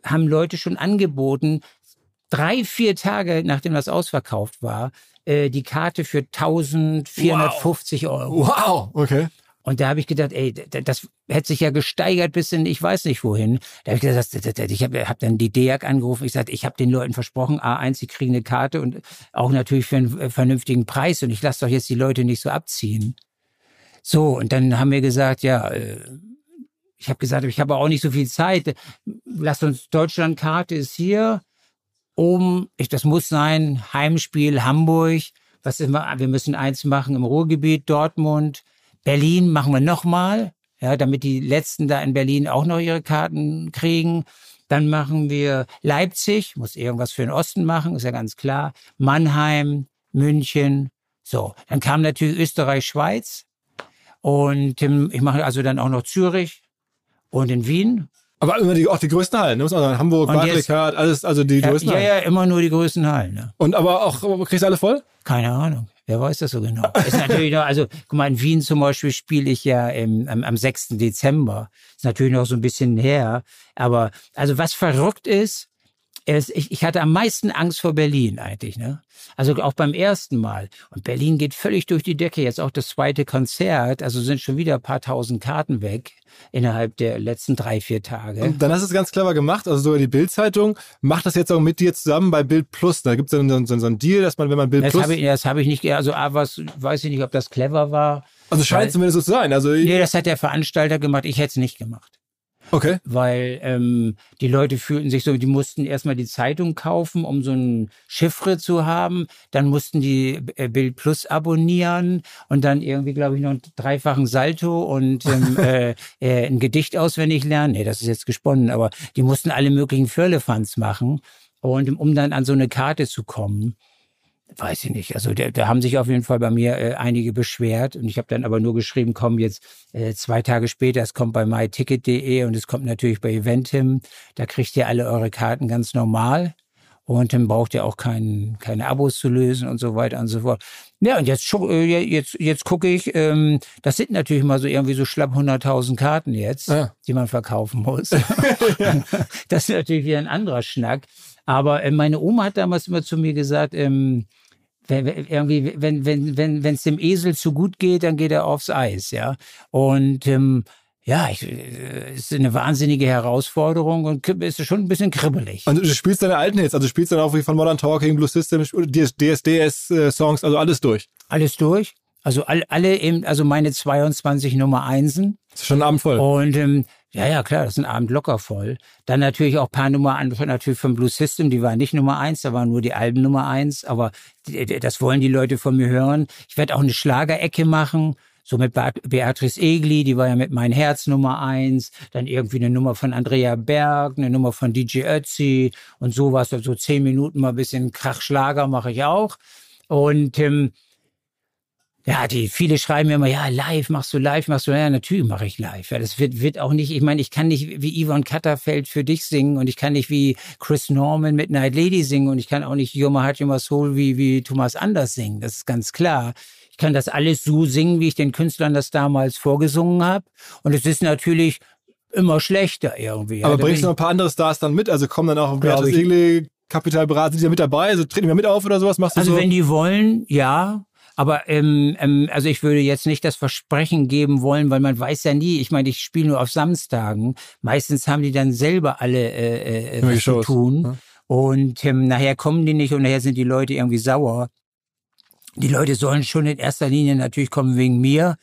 haben Leute schon angeboten, drei, vier Tage nachdem das ausverkauft war, äh, die Karte für 1450 wow. Euro. Wow, okay. Und da habe ich gedacht, ey, das hätte sich ja gesteigert bis in ich weiß nicht wohin. Da habe ich gesagt, ich habe hab dann die DEAG angerufen. Ich sagte, ich habe den Leuten versprochen, A1, sie kriegen eine Karte und auch natürlich für einen äh, vernünftigen Preis. Und ich lasse doch jetzt die Leute nicht so abziehen. So, und dann haben wir gesagt, ja, äh, ich habe gesagt, ich habe auch nicht so viel Zeit. Lasst uns Deutschlandkarte ist hier. Oben, ich, das muss sein, Heimspiel Hamburg. Was immer, wir müssen eins machen im Ruhrgebiet, Dortmund. Berlin machen wir nochmal, ja, damit die Letzten da in Berlin auch noch ihre Karten kriegen. Dann machen wir Leipzig, muss irgendwas für den Osten machen, ist ja ganz klar. Mannheim, München. So, dann kam natürlich Österreich, Schweiz. Und ich mache also dann auch noch Zürich und in Wien. Aber immer die, auch die größten Hallen, ne? Also Hamburg, Barclaycard, alles, also die ja, größten ja, Hallen. Ja, ja, immer nur die größten Hallen. Ne? Und aber auch, kriegst du alle voll? Keine Ahnung. Wer weiß das so genau? Ist natürlich noch, also, guck mal, in Wien zum Beispiel spiele ich ja im, am, am 6. Dezember. Ist natürlich noch so ein bisschen her. Aber, also was verrückt ist, ist ich, hatte am meisten Angst vor Berlin eigentlich, ne? Also auch beim ersten Mal. Und Berlin geht völlig durch die Decke. Jetzt auch das zweite Konzert. Also sind schon wieder ein paar tausend Karten weg innerhalb der letzten drei, vier Tage. Und dann hast du es ganz clever gemacht. Also sogar die Bild-Zeitung macht das jetzt auch mit dir zusammen bei Bild Plus. Da gibt es dann so, so, einen Deal, dass man, wenn man Bild das Plus. Hab ich, das habe ich nicht, also A, was, weiß ich nicht, ob das clever war. Also scheint weil, zumindest so zu sein. Also nee, das hat der Veranstalter gemacht. Ich hätte es nicht gemacht. Okay. Weil ähm, die Leute fühlten sich so, die mussten erstmal die Zeitung kaufen, um so ein Chiffre zu haben. Dann mussten die äh, Bild Plus abonnieren und dann irgendwie, glaube ich, noch einen dreifachen Salto und ähm, äh, äh, ein Gedicht auswendig lernen. Nee, das ist jetzt gesponnen, aber die mussten alle möglichen Firlefanz machen. Und um dann an so eine Karte zu kommen, weiß ich nicht. Also da, da haben sich auf jeden Fall bei mir äh, einige beschwert und ich habe dann aber nur geschrieben, komm jetzt äh, zwei Tage später, es kommt bei myticket.de und es kommt natürlich bei Eventim. Da kriegt ihr alle eure Karten ganz normal. Und dann braucht ihr auch kein, keine Abos zu lösen und so weiter und so fort. Ja, und jetzt, äh, jetzt, jetzt gucke ich, ähm, das sind natürlich mal so irgendwie so schlapp 100.000 Karten jetzt, ja. die man verkaufen muss. das ist natürlich wieder ein anderer Schnack. Aber äh, meine Oma hat damals immer zu mir gesagt, ähm, wenn, irgendwie, wenn, wenn, wenn, wenn es dem Esel zu gut geht, dann geht er aufs Eis, ja. Und ähm, ja, ich, äh, ist eine wahnsinnige Herausforderung und ist schon ein bisschen kribbelig. Und du spielst deine alten Hits, also du spielst dann auch wie von Modern Talking, Blue System, DSDS-Songs, also alles durch. Alles durch. Also all, alle eben, also meine 22 Nummer Einsen. Ist schon ein Abend voll. Und ähm, ja, ja, klar, das ist ein Abend locker voll. Dann natürlich auch paar Nummer an, natürlich vom Blue System, die war nicht Nummer eins, da waren nur die Alben Nummer eins, aber das wollen die Leute von mir hören. Ich werde auch eine Schlagerecke machen, so mit Beatrice Egli, die war ja mit Mein Herz Nummer eins, dann irgendwie eine Nummer von Andrea Berg, eine Nummer von DJ Ötzi und sowas, so zehn Minuten mal ein bisschen Krachschlager mache ich auch. Und ähm, ja, die viele schreiben mir immer, ja, live, machst du live, machst du, ja, natürlich mache ich live. Ja, das wird, wird auch nicht, ich meine, ich kann nicht wie Yvonne Katterfeld für dich singen und ich kann nicht wie Chris Norman mit Night Lady singen und ich kann auch nicht Your My Heart, Your My Soul wie, wie Thomas Anders singen. Das ist ganz klar. Ich kann das alles so singen, wie ich den Künstlern das damals vorgesungen habe. Und es ist natürlich immer schlechter irgendwie. Aber ja, bringst du noch ein paar andere Stars dann mit? Also kommen dann auch Beatrice Egli, Kapital Brat, sind die da mit dabei? Also treten wir mit auf oder sowas? Machst du also so? wenn die wollen, ja. Aber ähm, ähm, also ich würde jetzt nicht das Versprechen geben wollen, weil man weiß ja nie. Ich meine, ich spiele nur auf Samstagen. Meistens haben die dann selber alle äh, äh, was zu tun. Ja. Und ähm, nachher kommen die nicht und nachher sind die Leute irgendwie sauer. Die Leute sollen schon in erster Linie natürlich kommen wegen mir.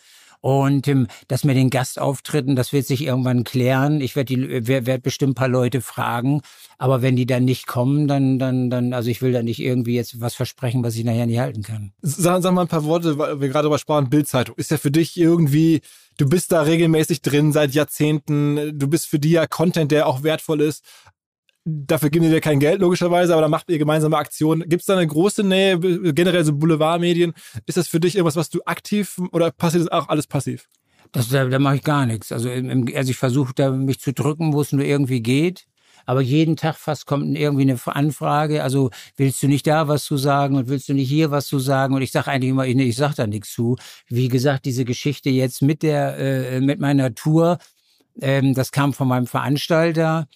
Und ähm, das mit den Gastauftritten, das wird sich irgendwann klären. Ich werde werd, werd bestimmt ein paar Leute fragen. Aber wenn die dann nicht kommen, dann, dann, dann, also ich will da nicht irgendwie jetzt was versprechen, was ich nachher nicht halten kann. Sag, sag mal ein paar Worte, weil wir gerade darüber sprachen, Bildzeitung. Ist ja für dich irgendwie, du bist da regelmäßig drin seit Jahrzehnten. Du bist für die ja Content, der auch wertvoll ist. Dafür geben die dir kein Geld, logischerweise, aber da macht ihr gemeinsame Aktionen. Gibt es da eine große Nähe, generell so Boulevardmedien? Ist das für dich irgendwas, was du aktiv oder passiert das auch alles passiv? Das, da, da mache ich gar nichts. Also, also ich versuche da mich zu drücken, wo es nur irgendwie geht. Aber jeden Tag fast kommt irgendwie eine Anfrage. Also willst du nicht da was zu sagen und willst du nicht hier was zu sagen? Und ich sage eigentlich immer, ich, ich sage da nichts zu. Wie gesagt, diese Geschichte jetzt mit der äh, mit meiner Tour, ähm, das kam von meinem Veranstalter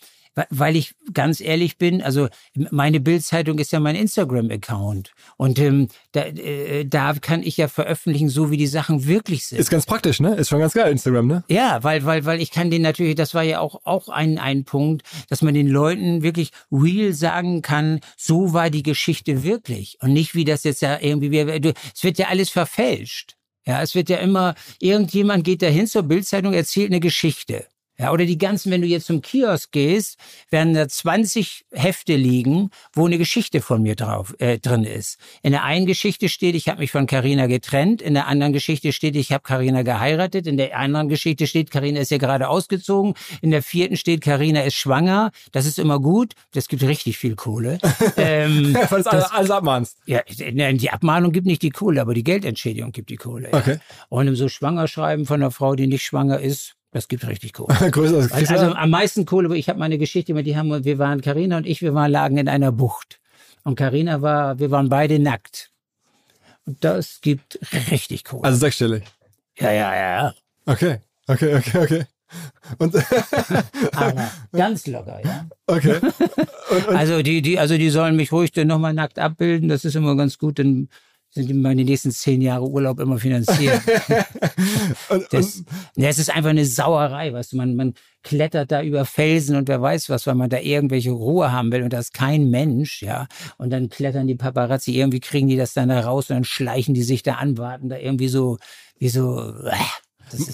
weil ich ganz ehrlich bin, also meine Bildzeitung ist ja mein Instagram-Account und ähm, da, äh, da kann ich ja veröffentlichen, so wie die Sachen wirklich sind. Ist ganz praktisch, ne? Ist schon ganz geil Instagram, ne? Ja, weil weil weil ich kann den natürlich, das war ja auch auch ein ein Punkt, dass man den Leuten wirklich real sagen kann, so war die Geschichte wirklich und nicht wie das jetzt ja irgendwie, es wird ja alles verfälscht. Ja, es wird ja immer, irgendjemand geht dahin zur Bildzeitung, erzählt eine Geschichte. Ja, oder die ganzen, wenn du jetzt zum Kiosk gehst, werden da 20 Hefte liegen, wo eine Geschichte von mir drauf äh, drin ist. In der einen Geschichte steht, ich habe mich von Carina getrennt, in der anderen Geschichte steht, ich habe Carina geheiratet, in der anderen Geschichte steht, Carina ist ja gerade ausgezogen, in der vierten steht, Carina ist schwanger. Das ist immer gut, das gibt richtig viel Kohle. ähm, Weil du alles, alles abmahnst. Ja, die Abmahnung gibt nicht die Kohle, aber die Geldentschädigung gibt die Kohle. Ja. Okay. Und so Schwangerschreiben von einer Frau, die nicht schwanger ist, das gibt richtig Kohle. Größer, also, also am meisten Kohle, ich habe meine Geschichte mit, die haben, wir waren, Karina und ich, wir waren lagen in einer Bucht. Und Karina war, wir waren beide nackt. Und das gibt richtig Kohle. Also sechsstellig. Ja, ja, ja. Okay, okay, okay, okay. Und Aber ganz locker, ja. Okay. Und, und also die, die, also die sollen mich ruhig dann nochmal nackt abbilden. Das ist immer ganz gut. Dann meine nächsten zehn Jahre Urlaub immer finanziert. und, das, ja, es ist einfach eine Sauerei, weißt du, man, man klettert da über Felsen und wer weiß was, weil man da irgendwelche Ruhe haben will und da ist kein Mensch, ja. Und dann klettern die Paparazzi, irgendwie kriegen die das dann da raus und dann schleichen die sich da an, warten da irgendwie so, wie so, äh,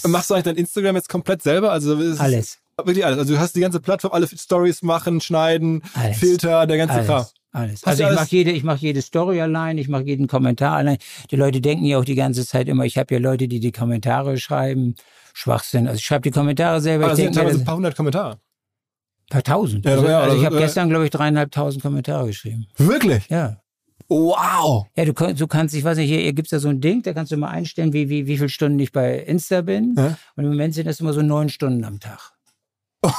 Machst du eigentlich dein Instagram jetzt komplett selber? Also alles. Wirklich alles. Also du hast die ganze Plattform, alle Stories machen, schneiden, alles. Filter, der ganze alles. Kram. Alles. also ich mache jede, ich mache jede Story allein, ich mache jeden Kommentar allein. Die Leute denken ja auch die ganze Zeit immer, ich habe ja Leute, die die Kommentare schreiben. Schwachsinn. Also ich schreibe die Kommentare selber. Aber ich sind teilweise ein paar hundert Kommentare. Ein paar tausend. Ja, also, ja, also ich habe äh, gestern, glaube ich, dreieinhalbtausend Kommentare geschrieben. Wirklich? Ja. Wow. Ja, du, du kannst, ich weiß nicht, hier, hier gibt's ja so ein Ding, da kannst du mal einstellen, wie, wie, wie viele Stunden ich bei Insta bin. Ja. Und im Moment sind das immer so neun Stunden am Tag.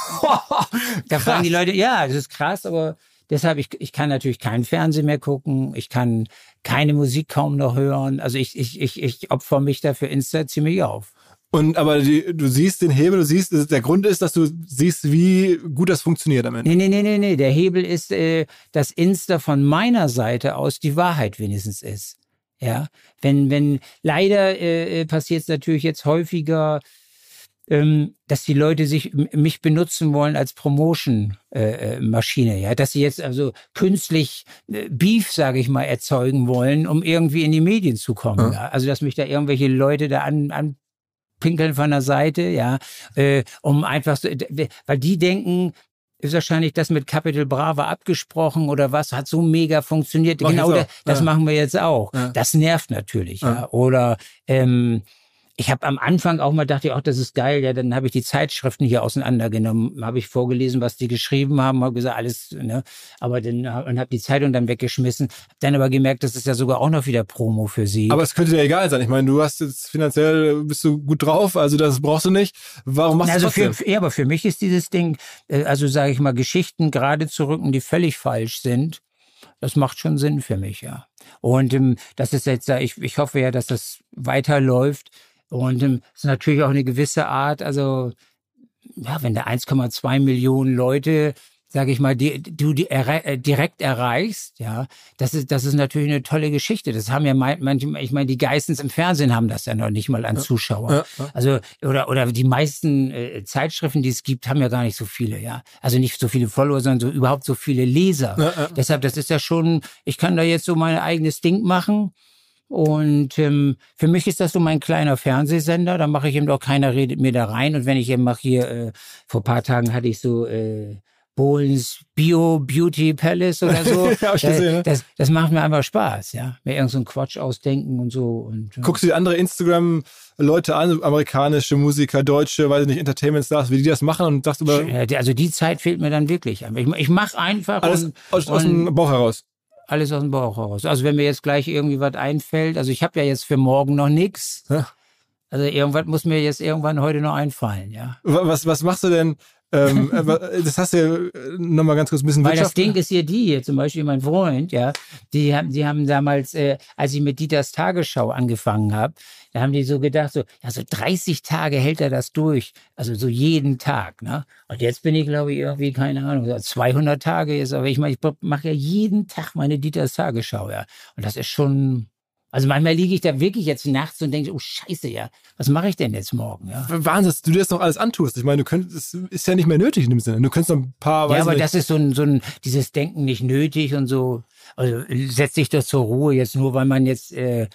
Da fragen die Leute, ja, das ist krass, aber deshalb, ich, ich kann natürlich kein Fernsehen mehr gucken, ich kann keine Musik kaum noch hören. Also ich, ich, ich, ich opfer mich da für Insta ziemlich auf. Und aber die, du siehst den Hebel, du siehst, der Grund ist, dass du siehst, wie gut das funktioniert am Ende. Nee, nee, nee, nee, nee. Der Hebel ist, äh, dass Insta von meiner Seite aus die Wahrheit wenigstens ist. Ja, wenn, wenn, leider äh, passiert es natürlich jetzt häufiger, dass die Leute sich mich benutzen wollen als Promotion-Maschine, äh, Maschine, ja, dass sie jetzt also künstlich äh, Beef, sage ich mal, erzeugen wollen, um irgendwie in die Medien zu kommen. Ja. Ja. Also dass mich da irgendwelche Leute da an, an pinkeln von der Seite, ja, äh, um einfach so, weil die denken, ist wahrscheinlich das mit Capital Brava abgesprochen oder was, hat so mega funktioniert. Mach genau, jetzt da, auch. das Ja. machen wir jetzt auch. Ja. Das nervt natürlich, ja. Ja. Oder ähm, ich habe am Anfang auch mal dachte, ach, das ist geil, ja, dann habe ich die Zeitschriften hier auseinandergenommen, habe ich vorgelesen, was die geschrieben haben, habe gesagt, alles, ne, aber dann und habe die Zeitung dann weggeschmissen, hab dann aber gemerkt, das ist ja sogar auch noch wieder Promo für sie. Aber es könnte dir egal sein. Ich meine, du hast jetzt finanziell bist du gut drauf, also das brauchst du nicht. Warum machst also du trotzdem? für, ja, aber für mich ist dieses Ding, äh, also sage ich mal, Geschichten gerade zu rücken, die völlig falsch sind, das macht schon Sinn für mich, ja. Und ähm, das ist jetzt, ich, ich hoffe ja, dass das weiterläuft. Und ähm, es ist natürlich auch eine gewisse Art, also ja, wenn da 1,2 Millionen Leute, sage ich mal, die, du die errei- äh, direkt erreichst, ja, das ist das ist natürlich eine tolle Geschichte. Das haben ja manche, ich meine, die Geistens im Fernsehen haben das ja noch nicht mal an Zuschauer. Also oder oder die meisten äh, Zeitschriften, die es gibt, haben ja gar nicht so viele, ja. Also nicht so viele Follower, sondern so überhaupt so viele Leser. Ja, ja. Deshalb, das ist ja schon, ich kann da jetzt so mein eigenes Ding machen. Und ähm, für mich ist das so mein kleiner Fernsehsender. Da mache ich eben auch keiner redet mir da rein. Und wenn ich eben mache hier, äh, vor paar Tagen hatte ich so äh, Bohlens Bio Beauty Palace oder so. Ja, ich gesehen, ne? das, das macht mir einfach Spaß, ja. Mir irgend so Quatsch ausdenken und so. Und, äh, Guckst du dir andere Instagram-Leute an, amerikanische Musiker, deutsche, weiß ich nicht, Entertainment-Stars, wie die das machen und sagst über Ja, die- Also die Zeit fehlt mir dann wirklich. Ich, ich mache einfach alles und, aus, aus und dem Bauch heraus. Alles aus dem Bauch raus. Also wenn mir jetzt gleich irgendwie was einfällt, also ich habe ja jetzt für morgen noch nichts. Also irgendwas muss mir jetzt irgendwann heute noch einfallen, ja. Wa- Was, was machst du denn? Ähm, äh, wa- das hast du ja nochmal ganz kurz ein bisschen Weil das. Ding ist hier die, hier zum Beispiel mein Freund, ja, die haben, die haben damals, äh, als ich mit Dieters Tagesschau angefangen habe, da haben die so gedacht, so, ja, so 30 Tage hält er das durch, also so jeden Tag, ne? Und jetzt bin ich, glaube ich, irgendwie, keine Ahnung, so 200 Tage ist, aber ich meine, ich mache ja jeden Tag meine Dieters Tagesschau, ja. Und das ist schon, also manchmal liege ich da wirklich jetzt nachts und denke, oh Scheiße, ja, was mache ich denn jetzt morgen, ja? Wahnsinn, dass du dir das noch alles antust. Ich meine, du könntest, das ist ja nicht mehr nötig in dem Sinne. Du könntest noch ein paar, Ja, aber nicht, das ist so ein, so ein, dieses Denken nicht nötig und so. Also setz dich doch zur Ruhe jetzt nur, weil man jetzt äh,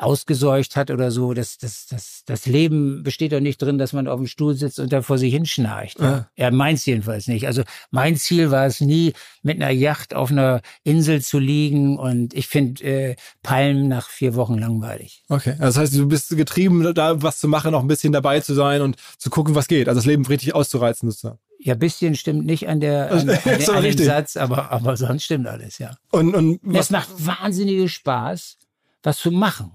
ausgeseucht hat oder so. Das, das, das, das Leben besteht doch nicht drin, dass man auf dem Stuhl sitzt und da vor sich hinschnarcht. Ja, ja meins jedenfalls nicht. Also mein Ziel war es nie, mit einer Yacht auf einer Insel zu liegen und ich finde äh, Palmen nach vier Wochen langweilig. Okay, also das heißt, du bist getrieben, da was zu machen, auch ein bisschen dabei zu sein und zu gucken, was geht. Also das Leben richtig auszureizen sozusagen. Ja, bisschen stimmt nicht an der an, an, der, an dem. Satz, aber, aber sonst stimmt alles, ja. Und, und Es was, macht wahnsinnigen Spaß, was zu machen.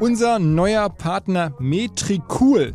Unser neuer Partner Metricool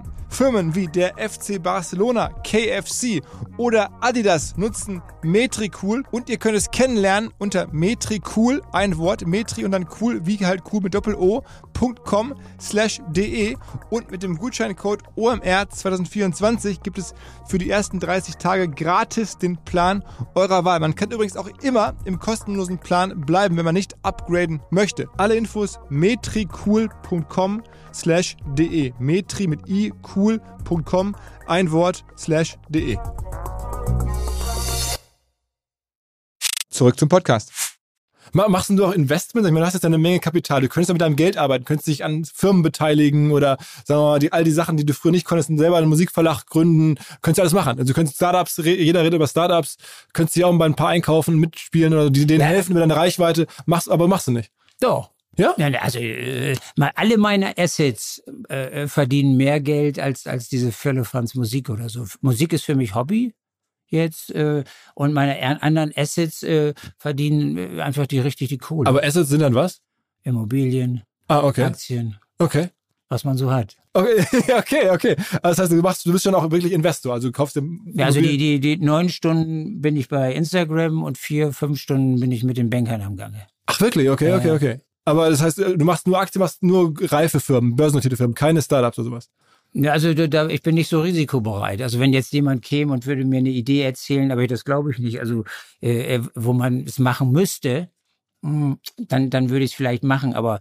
Firmen wie der FC Barcelona, KFC oder Adidas nutzen Metricool und ihr könnt es kennenlernen unter Metricool, ein Wort, Metri und dann cool, wie halt cool mit Doppel-O, cool.com slash de und mit dem Gutscheincode OMR 2024 gibt es für die ersten 30 Tage gratis den Plan eurer Wahl. Man kann übrigens auch immer im kostenlosen Plan bleiben, wenn man nicht upgraden möchte. Alle Infos metricool.com slash de. Metri mit i cool.com, ein Wort slash de. Zurück zum Podcast. Machst du auch Investments? Ich meine, du hast jetzt eine Menge Kapital. Du könntest ja mit deinem Geld arbeiten, könntest dich an Firmen beteiligen oder sagen wir mal, die, all die Sachen, die du früher nicht konntest, selber einen Musikverlag gründen, könntest du alles machen. Also du könntest Startups, jeder redet über Startups, könntest dich auch bei ein paar einkaufen, mitspielen oder denen helfen mit deiner Reichweite, machst, aber machst du nicht. Doch. Ja? ja also äh, mal alle meine Assets äh, verdienen mehr Geld als als diese Franz Musik oder so. Musik ist für mich Hobby jetzt äh, und meine anderen Assets äh, verdienen äh, einfach die richtig die Kohle. Aber Assets sind dann was? Immobilien, ah, okay. Aktien. Okay. Was man so hat. Okay, okay, okay. Also das heißt, du machst, du bist schon auch wirklich Investor, also du kaufst dem. Ja, also die, die, die neun Stunden bin ich bei Instagram und vier, fünf Stunden bin ich mit den Bankern am Gange. Ach wirklich? Okay, okay, okay. Aber das heißt, du machst nur Aktien, machst nur reife Firmen, börsennotierte Firmen, keine Startups oder sowas. Ja, also da, ich bin nicht so risikobereit. Also wenn jetzt jemand käme und würde mir eine Idee erzählen, aber das glaube ich nicht. Also äh, äh wo man es machen müsste, hm, dann dann würde ich es vielleicht machen. Aber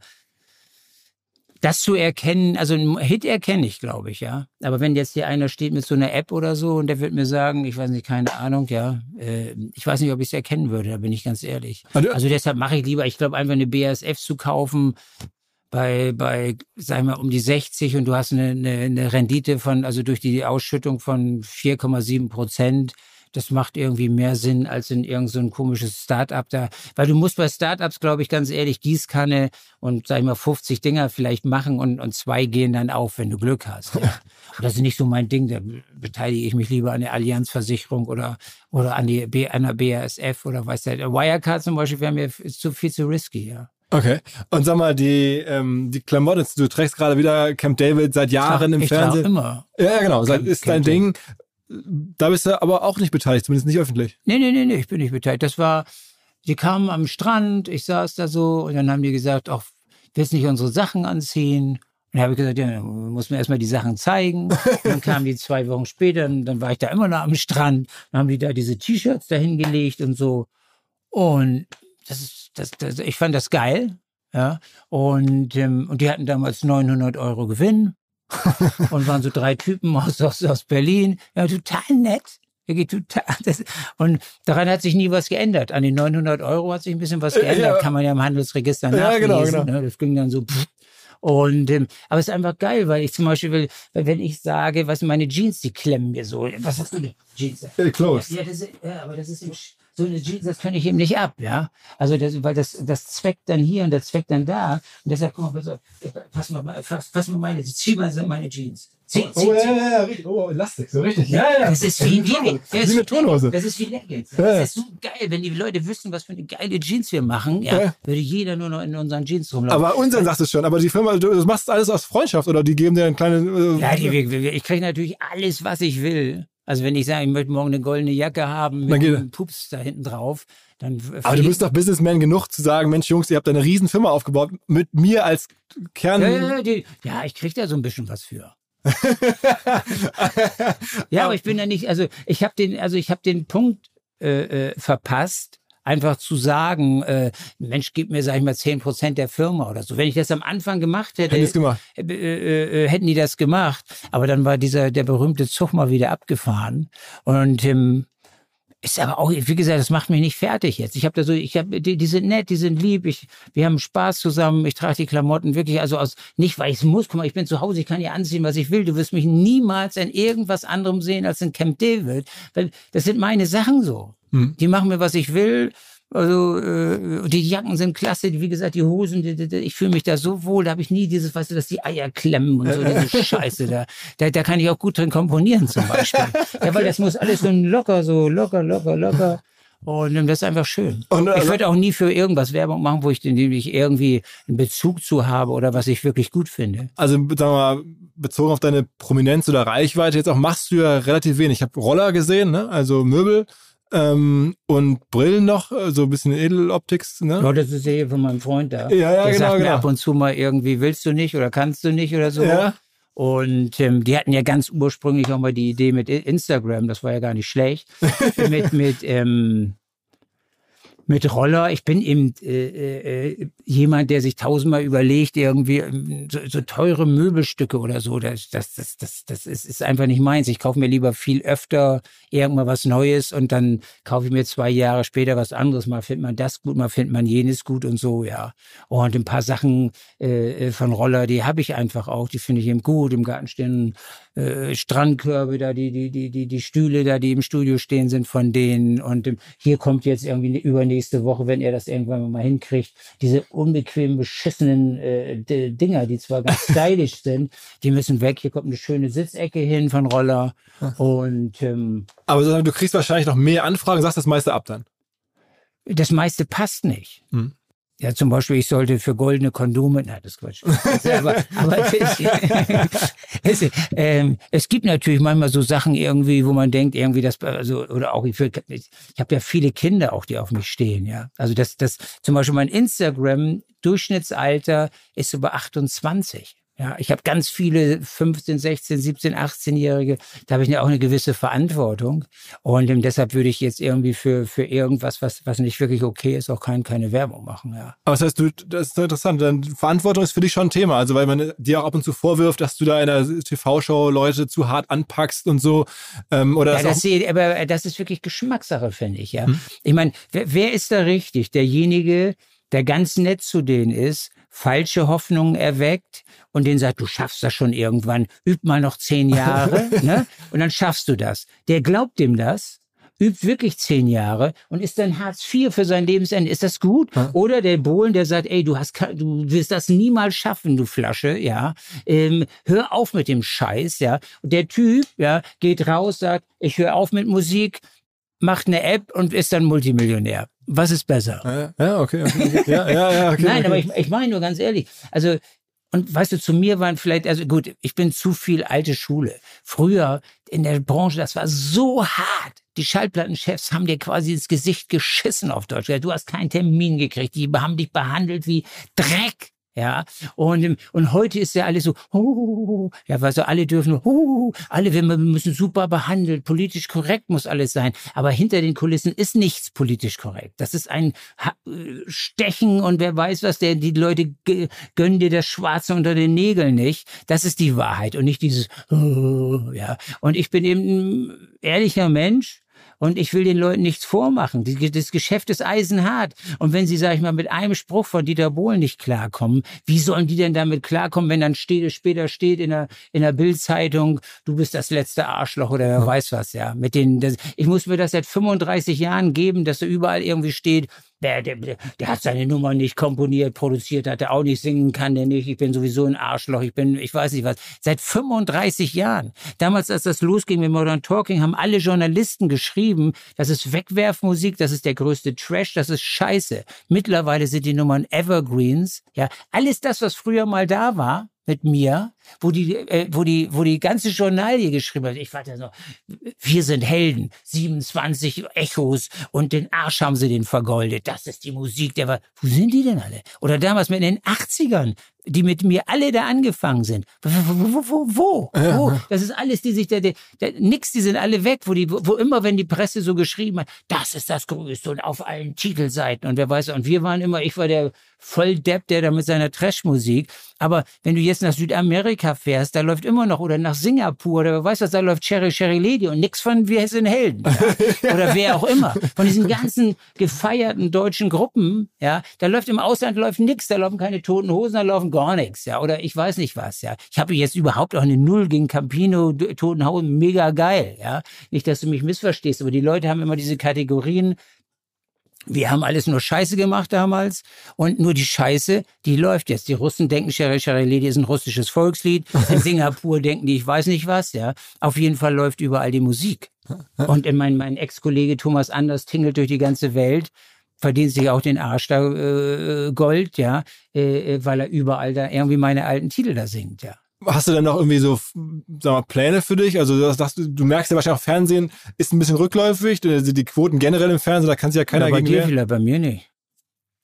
das zu erkennen, also ein Hit erkenne ich, glaube ich, ja. Aber wenn jetzt hier einer steht mit so einer App oder so und der wird mir sagen, ich weiß nicht, keine Ahnung, ja, äh, ich weiß nicht, ob ich es erkennen würde, da bin ich ganz ehrlich. Also, also deshalb mache ich lieber, ich glaube, einfach eine BASF zu kaufen bei, bei, sagen wir, um die 60 und du hast eine, eine, eine Rendite von, also durch die Ausschüttung von 4,7 Prozent das macht irgendwie mehr Sinn als in irgendein so komisches Start-up da. Weil du musst bei Start-ups, glaube ich, ganz ehrlich, Gießkanne und, sag ich mal, 50 Dinger vielleicht machen und, und zwei gehen dann auf, wenn du Glück hast. Ja. das ist nicht so mein Ding. Da beteilige ich mich lieber an der Allianzversicherung oder, oder an die B, einer BASF oder weiß der. Wirecard zum Beispiel wäre mir zu viel zu risky, ja. Okay. Und sag mal, die, ähm, die Klamotten, du trägst gerade wieder Camp David seit Jahren im ich Fernsehen. immer. Ja, genau. Camp, ist dein Camp Ding. Da bist du aber auch nicht beteiligt, zumindest nicht öffentlich. Nee, nee, nee, nee, ich bin nicht beteiligt. Das war, die kamen am Strand, ich saß da so und dann haben die gesagt, ach, willst nicht unsere Sachen anziehen? Und dann habe ich gesagt, ja, muss mir erstmal die Sachen zeigen. Und dann kamen die zwei Wochen später, und dann war ich da immer noch am Strand. Dann haben die da diese T-Shirts dahin gelegt und so. Und das das, das, ich fand das geil. Ja. Und, ähm, und die hatten damals 900 Euro Gewinn. und waren so drei Typen aus, aus, aus Berlin. Ja, total nett. Total, das, und daran hat sich nie was geändert. An den 900 Euro hat sich ein bisschen was geändert. Ja. Kann man ja im Handelsregister nachlesen. Ja, genau, genau. Ne? Das ging dann so. Und ähm, aber es ist einfach geil, weil ich zum Beispiel will, wenn ich sage, was meine Jeans, die klemmen mir so. Was hast du denn? Jeans? Close. Ja, das ist, ja, aber das ist im, so eine Jeans, das kann ich eben nicht ab, ja. Also das, weil das, das zweckt dann hier und das zweckt dann da. Und deshalb, guck mal, pass mal, fass, fass mal meine, zieh mal meine Jeans. Zieh, zieh, oh, ja, ja, ja, richtig. Oh, Elastik, so richtig. Ja, ja. Das ist wie, wie, das ist wie eine Turnhose. Das ist wie Leggings. Das ist so geil. Wenn die Leute wüssten, was für eine geile Jeans wir machen, ja, ja. würde jeder nur noch in unseren Jeans rumlaufen. Aber unseren sagst du schon. Aber die Firma, du machst alles aus Freundschaft oder die geben dir ein kleines... Äh, ja, die, ich kriege natürlich alles, was ich will. Also wenn ich sage, ich möchte morgen eine goldene Jacke haben mit einem Pups da hinten drauf, dann. Aber du bist doch Businessman genug zu sagen, Mensch, Jungs, ihr habt eine riesen Firma aufgebaut mit mir als Kern. Ja, ja, die, ja ich krieg da so ein bisschen was für. ja, aber ich bin ja nicht, also ich habe den, also ich habe den Punkt äh, äh, verpasst, einfach zu sagen, äh, Mensch, gib mir, sag ich mal, zehn Prozent der Firma oder so. Wenn ich das am Anfang gemacht hätte, hätten, gemacht. Äh, äh, äh, hätten die das gemacht. Aber dann war dieser, der berühmte Zug mal wieder abgefahren. Und ähm, ist aber auch, wie gesagt, das macht mich nicht fertig jetzt. Ich habe da so, ich habe, die, die sind nett, die sind lieb, ich, wir haben Spaß zusammen, ich trage die Klamotten wirklich, also aus, nicht weil ich es muss, guck mal, ich bin zu Hause, ich kann ja anziehen, was ich will. Du wirst mich niemals in irgendwas anderem sehen als in Camp David. Das sind meine Sachen so. Hm. Die machen mir, was ich will. Also äh, die Jacken sind klasse, wie gesagt, die Hosen, die, die, ich fühle mich da so wohl, da habe ich nie dieses, weißt du, dass die Eier klemmen und so, diese Scheiße da. da. Da kann ich auch gut drin komponieren zum Beispiel. Ja, weil das muss alles so locker, so locker, locker, locker. Und das ist einfach schön. Und, also, ich würde auch nie für irgendwas Werbung machen, wo ich, dem ich irgendwie einen Bezug zu habe oder was ich wirklich gut finde. Also sagen wir mal, bezogen auf deine Prominenz oder Reichweite, jetzt auch machst du ja relativ wenig. Ich habe Roller gesehen, ne? also Möbel Ähm, und Brillen noch, äh, so ein bisschen Edeloptics, ne? Ja, das ist ja hier von meinem Freund da. Ja, ja, Der genau, sagt mir genau. ab und zu mal irgendwie, willst du nicht oder kannst du nicht oder so. Ja. Und ähm, die hatten ja ganz ursprünglich auch mal die Idee mit Instagram, das war ja gar nicht schlecht, mit, mit, ähm, mit Roller. Ich bin eben äh, äh, jemand, der sich tausendmal überlegt, irgendwie ähm, so, so teure Möbelstücke oder so. Das, das, das, das, das ist, ist einfach nicht meins. Ich kaufe mir lieber viel öfter irgendwann was Neues und dann kaufe ich mir zwei Jahre später was anderes. Mal findet man das gut, mal findet man jenes gut und so, ja. Und ein paar Sachen äh, von Roller, die habe ich einfach auch, die finde ich eben gut. Im Garten stehen äh, Strandkörbe da, die, die, die, die, die Stühle da, die im Studio stehen, sind von denen. Und ähm, hier kommt jetzt irgendwie ne- übernächste Woche, wenn er das irgendwann mal hinkriegt, diese unbequemen, beschissenen äh, Dinger, die zwar ganz stylisch sind, die müssen weg. Hier kommt eine schöne Sitzecke hin von Roller. Und ähm, Aber du kriegst wahrscheinlich noch mehr Anfragen, sagst das meiste ab dann. das meiste passt nicht. Hm. Ja, zum Beispiel, ich sollte für goldene Kondome, nein, das ist Quatsch. aber aber es, es, ähm, es gibt natürlich manchmal so Sachen irgendwie, wo man denkt, irgendwie das, also, oder auch, ich, ich habe ja viele Kinder auch, die auf mich stehen, ja. Also das, das, zum Beispiel mein Instagram-Durchschnittsalter ist so bei 28. Ja, ich habe ganz viele 15, 16, 17, 18-Jährige, da habe ich ja auch eine gewisse Verantwortung. Und ähm, deshalb würde ich jetzt irgendwie für, für irgendwas, was, was nicht wirklich okay ist, auch kein, keine Werbung machen, ja. Aber das heißt, du, das ist interessant, dann Verantwortung ist für dich schon ein Thema. Also weil man dir auch ab und zu vorwirft, dass du da in einer TV-Show Leute zu hart anpackst und so. Ähm, oder Ja, das sehe, aber das ist wirklich Geschmackssache, finde ich, ja. Ich meine, wer, wer ist da richtig? Derjenige, der ganz nett zu denen ist, falsche Hoffnungen erweckt und den sagt, du schaffst das schon irgendwann, üb mal noch zehn Jahre, ne? Und dann schaffst du das. Der glaubt dem das, übt wirklich zehn Jahre und ist dann Hartz IV für sein Lebensende. Ist das gut? Oder der Bohlen, der sagt, ey, du hast, du wirst das niemals schaffen, du Flasche, ja. Ähm, hör auf mit dem Scheiß, ja. Und der Typ, ja, geht raus, sagt, ich höre auf mit Musik, macht eine App und ist dann Multimillionär. Was ist besser? ja, okay, okay. Ja, ja, ja, okay. Nein, okay. aber ich, ich meine nur ganz ehrlich, also und weißt du, zu mir waren vielleicht, also gut, ich bin zu viel alte Schule. Früher in der Branche, das war so hart. Die Schallplattenchefs haben dir quasi ins Gesicht geschissen auf Deutsch. Du hast keinen Termin gekriegt. Die haben dich behandelt wie Dreck. Ja, und, und heute ist ja alles so, oh, ja, weil so alle dürfen, oh, alle wir müssen super behandelt, politisch korrekt muss alles sein. Aber hinter den Kulissen ist nichts politisch korrekt. Das ist ein äh, Stechen und wer weiß was, der, die Leute gönnen dir das Schwarze unter den Nägeln nicht. Das ist die Wahrheit und nicht dieses, oh, ja. Und ich bin eben ein ehrlicher Mensch. Und ich will den Leuten nichts vormachen. Das Geschäft ist eisenhart. Und wenn sie, sag ich mal, mit einem Spruch von Dieter Bohlen nicht klarkommen, wie sollen die denn damit klarkommen, wenn dann steht, später steht in der, in der Bildzeitung, du bist das letzte Arschloch oder wer weiß was, ja. Mit den, das, ich muss mir das seit 35 Jahren geben, dass da überall irgendwie steht, der, der, der, hat seine Nummer nicht komponiert, produziert, hat er auch nicht singen kann, der nicht. Ich bin sowieso ein Arschloch. Ich bin, ich weiß nicht was. Seit 35 Jahren. Damals, als das losging mit Modern Talking, haben alle Journalisten geschrieben, das ist Wegwerfmusik, das ist der größte Trash, das ist Scheiße. Mittlerweile sind die Nummern Evergreens. Ja, alles das, was früher mal da war, mit mir, wo die, äh, wo die, wo die ganze Journalie geschrieben hat. Ich warte noch, wir sind Helden, 27 Echos und den Arsch haben sie den vergoldet. Das ist die Musik, der war. Wo sind die denn alle? Oder damals mit in den 80ern, die mit mir alle da angefangen sind. Wo, wo, wo, wo? Das ist alles, die sich da, der, der, nix, die sind alle weg, wo die, wo immer, wenn die Presse so geschrieben hat, das ist das Größte und auf allen Titelseiten und wer weiß, und wir waren immer, ich war der Volldepp, der da mit seiner Trashmusik. Aber wenn du jetzt nach Südamerika fährst, da läuft immer noch, oder nach Singapur, oder wer weiß was, da läuft Cherry Cherry Lady und nix von Wir sind Helden. Ja? Oder wer auch immer. Von diesen ganzen gefeierten deutschen Gruppen, ja, da läuft im Ausland läuft nix, da laufen keine toten Hosen, da laufen gar nichts, ja, oder ich weiß nicht was, ja. Ich habe jetzt überhaupt auch eine Null gegen Campino, D- toten Hosen, mega geil, ja. Nicht, dass du mich missverstehst, aber die Leute haben immer diese Kategorien, wir haben alles nur Scheiße gemacht damals und nur die Scheiße, die läuft jetzt. Die Russen denken, Shere Shere Lady ist ein russisches Volkslied. In Singapur denken die, ich weiß nicht was, ja. Auf jeden Fall läuft überall die Musik. Und in mein, mein Ex-Kollege Thomas Anders tingelt durch die ganze Welt, verdient sich auch den Arsch da äh, Gold, ja, äh, äh, weil er überall da irgendwie meine alten Titel da singt, ja. Hast du dann noch irgendwie so, sag mal, Pläne für dich? Also du, sagst, du merkst ja wahrscheinlich auch Fernsehen ist ein bisschen rückläufig, die Quoten generell im Fernsehen, da kann sich ja keiner ja, bei gegen dir vielleicht, bei mir nicht.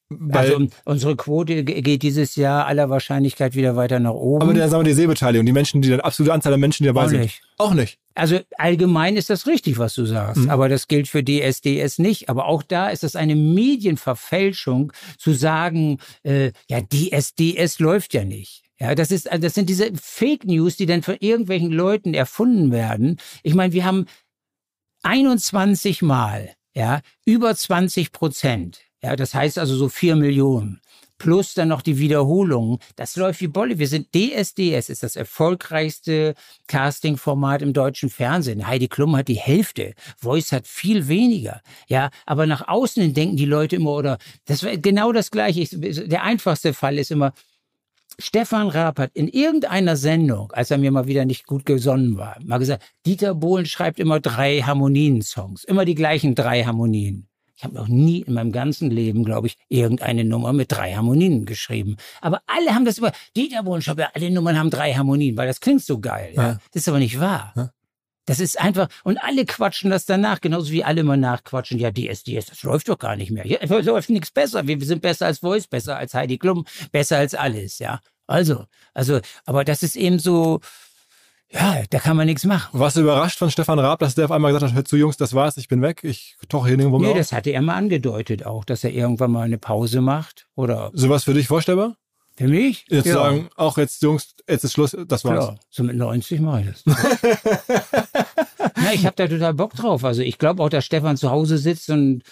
Weil, also unsere Quote geht dieses Jahr aller Wahrscheinlichkeit wieder weiter nach oben. aber dann sagen wir die Sehbeteiligung, die Menschen, die dann absolute Anzahl der Menschen, die dabei Auch sind. nicht. Auch nicht. Also allgemein ist das richtig, was du sagst, Mhm. aber das gilt für DSDS nicht. Aber auch da ist es eine Medienverfälschung zu sagen, äh, ja, DSDS läuft ja nicht. Ja, das ist, das sind diese Fake News, die dann von irgendwelchen Leuten erfunden werden. Ich meine, wir haben 21 Mal, ja, über 20 Prozent. Ja, das heißt also so vier Millionen. Plus dann noch die Wiederholungen. Das läuft wie Bolle. Wir sind DSDS, ist das erfolgreichste Casting-Format im deutschen Fernsehen. Heidi Klum hat die Hälfte. Voice hat viel weniger. Ja, aber nach außen denken die Leute immer, oder das war genau das Gleiche. Ich, der einfachste Fall ist immer, Stefan Raab hat in irgendeiner Sendung, als er mir mal wieder nicht gut gesonnen war, mal gesagt, Dieter Bohlen schreibt immer drei Harmonien-Songs. Immer die gleichen drei Harmonien. Ich habe noch nie in meinem ganzen Leben, glaube ich, irgendeine Nummer mit drei Harmonien geschrieben. Aber alle haben das immer, Dieter Bohlen schreibt, ja, alle Nummern haben drei Harmonien, weil das klingt so geil. Ja. Ja. Das ist aber nicht wahr. Ja. Das ist einfach, und alle quatschen das danach, genauso wie alle immer nachquatschen, ja, DSDS, das läuft doch gar nicht mehr. Ja, es läuft nichts besser. Wir sind besser als Voice, besser als Heidi Klum, besser als alles, ja. Also, also, aber das ist eben so, ja, da kann man nichts machen. Warst du überrascht von Stefan Raab, dass der auf einmal gesagt hat, hör zu Jungs, das war's, ich bin weg, ich tauche hier nirgendwo mehr Nee, auf? das hatte er mal angedeutet auch, dass er irgendwann mal eine Pause macht. Oder Sowas für dich vorstellbar? Für mich? Jetzt ja, sagen, auch jetzt Jungs, jetzt ist Schluss, das war's. klar. So mit 90 mache ich das. ja, ich habe da total Bock drauf. Also ich glaube auch, dass Stefan zu Hause sitzt und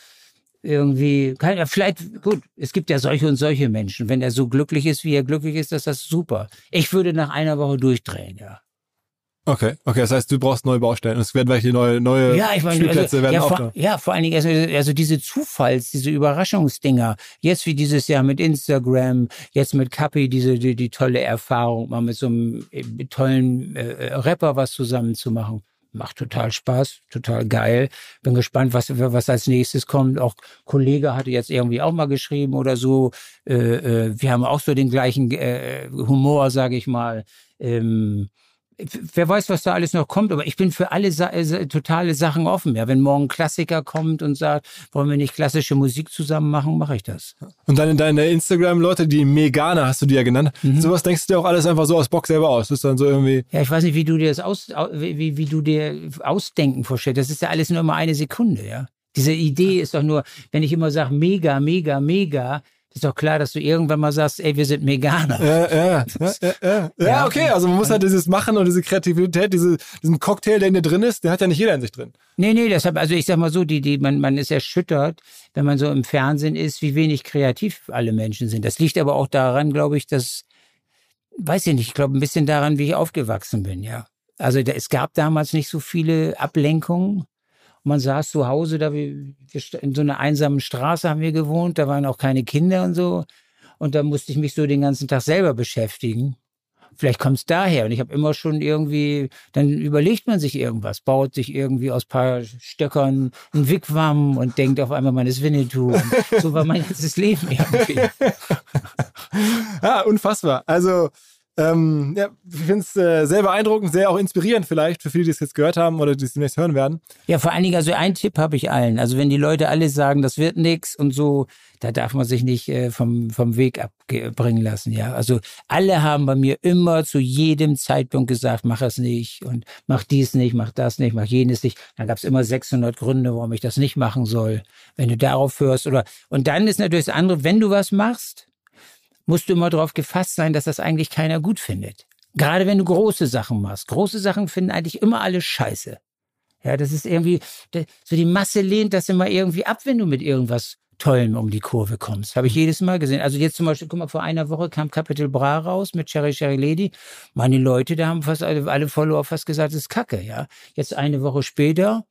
irgendwie, kann, ja, vielleicht, gut, es gibt ja solche und solche Menschen. Wenn er so glücklich ist, wie er glücklich ist, ist das super. Ich würde nach einer Woche durchdrehen, ja. Okay, okay, das heißt, du brauchst neue Baustellen. Es werden welche neue, neue Ja, ich meine, Spielplätze also, werden ja, vor, aufgenommen. ja, vor allen Dingen, also, also diese Zufalls, diese Überraschungsdinger, jetzt wie dieses Jahr mit Instagram, jetzt mit Kapi, diese, die, die tolle Erfahrung, mal mit so einem äh, tollen äh, Rapper was zusammen zu machen. Macht total Spaß, total geil. Bin gespannt, was, was als nächstes kommt. Auch Kollege hatte jetzt irgendwie auch mal geschrieben oder so. Äh, äh, wir haben auch so den gleichen äh, Humor, sage ich mal. Ähm, wer weiß, was da alles noch kommt, aber ich bin für alle Sa äh, totale Sachen offen. Ja, wenn morgen ein Klassiker kommt und sagt, wollen wir nicht klassische Musik zusammen machen, mache ich das. Und dann in deine Instagram-Leute, die Meganer hast du die ja genannt. Mhm. Sowas denkst du dir auch alles einfach so aus Bock selber aus. Das ist dann so irgendwie, Ja, ich weiß nicht, wie du dir das aus, au- wie, wie du dir Ausdenken vorstellst. Das ist ja alles nur immer eine Sekunde, ja. Diese Idee ist doch nur, wenn ich immer sage, mega, mega, mega, ist doch klar, dass du irgendwann mal sagst, ey, wir sind Meganer. ja, ja, ja, ja, okay, also man muss halt dieses Machen und diese Kreativität, diese, diesen Cocktail, der in dir drin ist, den hat ja nicht jeder in sich drin. Nee, nee, deshalb, also ich sag mal so, die, die, man, man ist erschüttert, wenn man so im Fernsehen ist, wie wenig kreativ alle Menschen sind. Das liegt aber auch daran, glaube ich, dass, weiß ich nicht, ich glaube ein bisschen daran, wie ich aufgewachsen bin, ja. Also es gab damals nicht so viele Ablenkungen. Man saß zu Hause, da wir, in so einer einsamen Straße haben wir gewohnt, da waren auch keine Kinder und so. Und da musste ich mich so den ganzen Tag selber beschäftigen. Vielleicht kommt es daher. Und ich habe immer schon irgendwie, dann überlegt man sich irgendwas, baut sich irgendwie aus paar Stöckern ein Wigwam und denkt auf einmal, man ist Winnetou. Und so war mein ganzes Leben irgendwie. Ja, unfassbar. Also, ähm, ja, ich finde es äh, sehr beeindruckend, sehr auch inspirierend vielleicht für viele, die es jetzt gehört haben oder die es demnächst hören werden. Ja, vor allen Dingen, also ein Tipp habe ich allen. Also wenn die Leute alle sagen, das wird nix und so, da darf man sich nicht äh, vom, vom Weg abbringen lassen. Ja, also alle haben bei mir immer zu jedem Zeitpunkt gesagt, mach es nicht und mach dies nicht, mach das nicht, mach jenes nicht. Dann gab es immer 600 Gründe, warum ich das nicht machen soll. Wenn du darauf hörst oder und dann ist natürlich das andere, wenn du was machst, musst du immer darauf gefasst sein, dass das eigentlich keiner gut findet. Gerade wenn du große Sachen machst. Große Sachen finden eigentlich immer alle scheiße. Ja, das ist irgendwie, so die Masse lehnt das immer irgendwie ab, wenn du mit irgendwas Tollem um die Kurve kommst. Habe ich jedes Mal gesehen. Also jetzt zum Beispiel, guck mal, vor einer Woche kam Capital Bra raus mit Cherry Cherry Lady. Meine Leute, da haben fast alle, alle Follower fast gesagt, das ist Kacke, ja. Jetzt eine Woche später,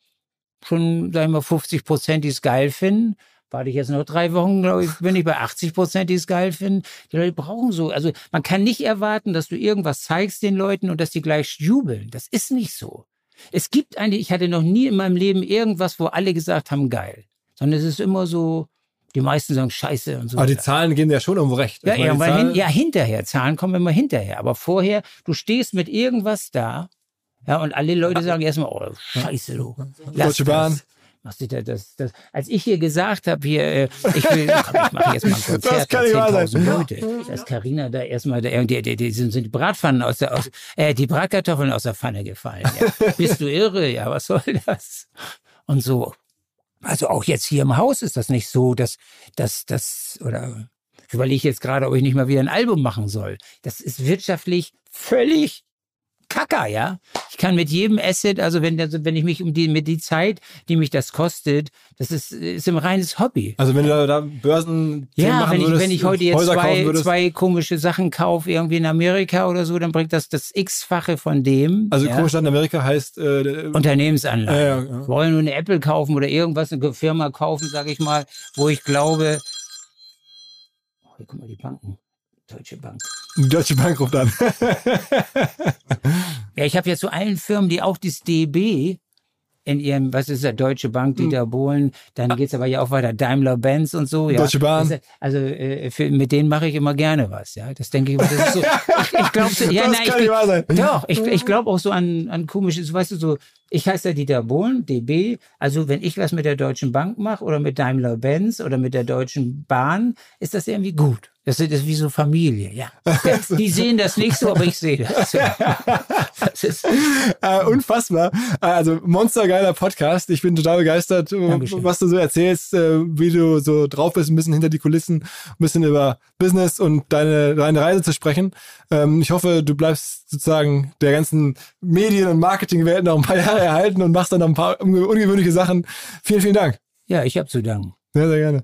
schon, sagen wir, 50 Prozent, die es geil finden. Warte ich jetzt noch drei Wochen, glaube ich, bin ich bei 80 Prozent, die es geil finden. Die Leute brauchen so, also man kann nicht erwarten, dass du irgendwas zeigst den Leuten und dass die gleich jubeln. Das ist nicht so. Es gibt eigentlich, ich hatte noch nie in meinem Leben irgendwas, wo alle gesagt haben, geil. Sondern es ist immer so Die meisten sagen Scheiße und so. Aber die Zahlen gehen ja schon irgendwo recht. ja, die irgendwann hin, Zahlen- ja, hinterher. Zahlen kommen immer hinterher. Aber vorher, du stehst mit irgendwas da, ja, und alle Leute sagen erstmal, oh, Scheiße, du. Lass Deutsche Bahn. Das. Machst du das, das, das, als ich hier gesagt habe, hier, äh, ich will, komm, ich mache jetzt mal ein Konzert, Das kann nicht da wahr 10.000 sein. Leute, dass Carina da erstmal, da, die, die, die sind, sind die Bratpfannen aus der, aus, äh, die Bratkartoffeln aus der Pfanne gefallen. Ja. Bist du irre? Ja, was soll das? Und so. Also auch jetzt hier im Haus ist das nicht so, dass, dass, dass, oder ich überlege jetzt gerade, ob ich nicht mal wieder ein Album machen soll. Das ist wirtschaftlich völlig Kacker, ja. Ich kann mit jedem Asset, also wenn, also wenn ich mich um die, mit die Zeit, die mich das kostet, das ist, ist ein reines Hobby. Also wenn du da, da Börsen Ja, wenn ich, würdest, wenn ich heute jetzt Häuser zwei, zwei komische Sachen kaufe, irgendwie in Amerika oder so, dann bringt das das X-fache von dem. Also ja. komisch in Amerika heißt äh, Unternehmensanlagen. Ja, ja, ja. Wollen nur eine Apple kaufen oder irgendwas, eine Firma kaufen, sage ich mal, wo ich glaube. Oh, hier guck mal, die Banken. Deutsche Bank. Deutsche Bank ruft an. Ja, ich habe jetzt so allen Firmen, die auch das DB in ihrem, was ist der Deutsche Bank, Hm. Dieter Bohlen, dann geht's aber ja auch weiter, Daimler-Benz und so. Ja. Deutsche Bahn. Das, also äh, für, mit denen mache ich immer gerne was. Ja, das denke ich. Das ist so, ich ich glaube, so, ja, das nein, ich, kann nicht wahr sein. Doch, ich, ich glaube auch so an, an komisches, weißt du, so, ich heiße ja Dieter Bohlen, DB. Also wenn ich was mit der Deutschen Bank mache oder mit Daimler-Benz oder mit der Deutschen Bahn, ist das irgendwie gut. Das ist, wie so Familie, ja. Die sehen das nicht so, aber ich sehe das. Das ist, äh, unfassbar. Äh, Also monstergeiler Podcast. Ich bin total begeistert, äh, Dankeschön. was du so erzählst, äh, wie du so drauf bist, ein bisschen hinter die Kulissen, ein bisschen über Business und deine, deine Reise zu sprechen. Ähm, Ich hoffe, du bleibst sozusagen der ganzen Medien- und Marketingwelt noch ein paar Jahre erhalten und machst dann noch ein paar unge- ungewöhnliche Sachen. Vielen, vielen Dank. ja, ich habe zu danken. Sehr, sehr gerne.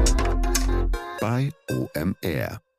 bei OMR.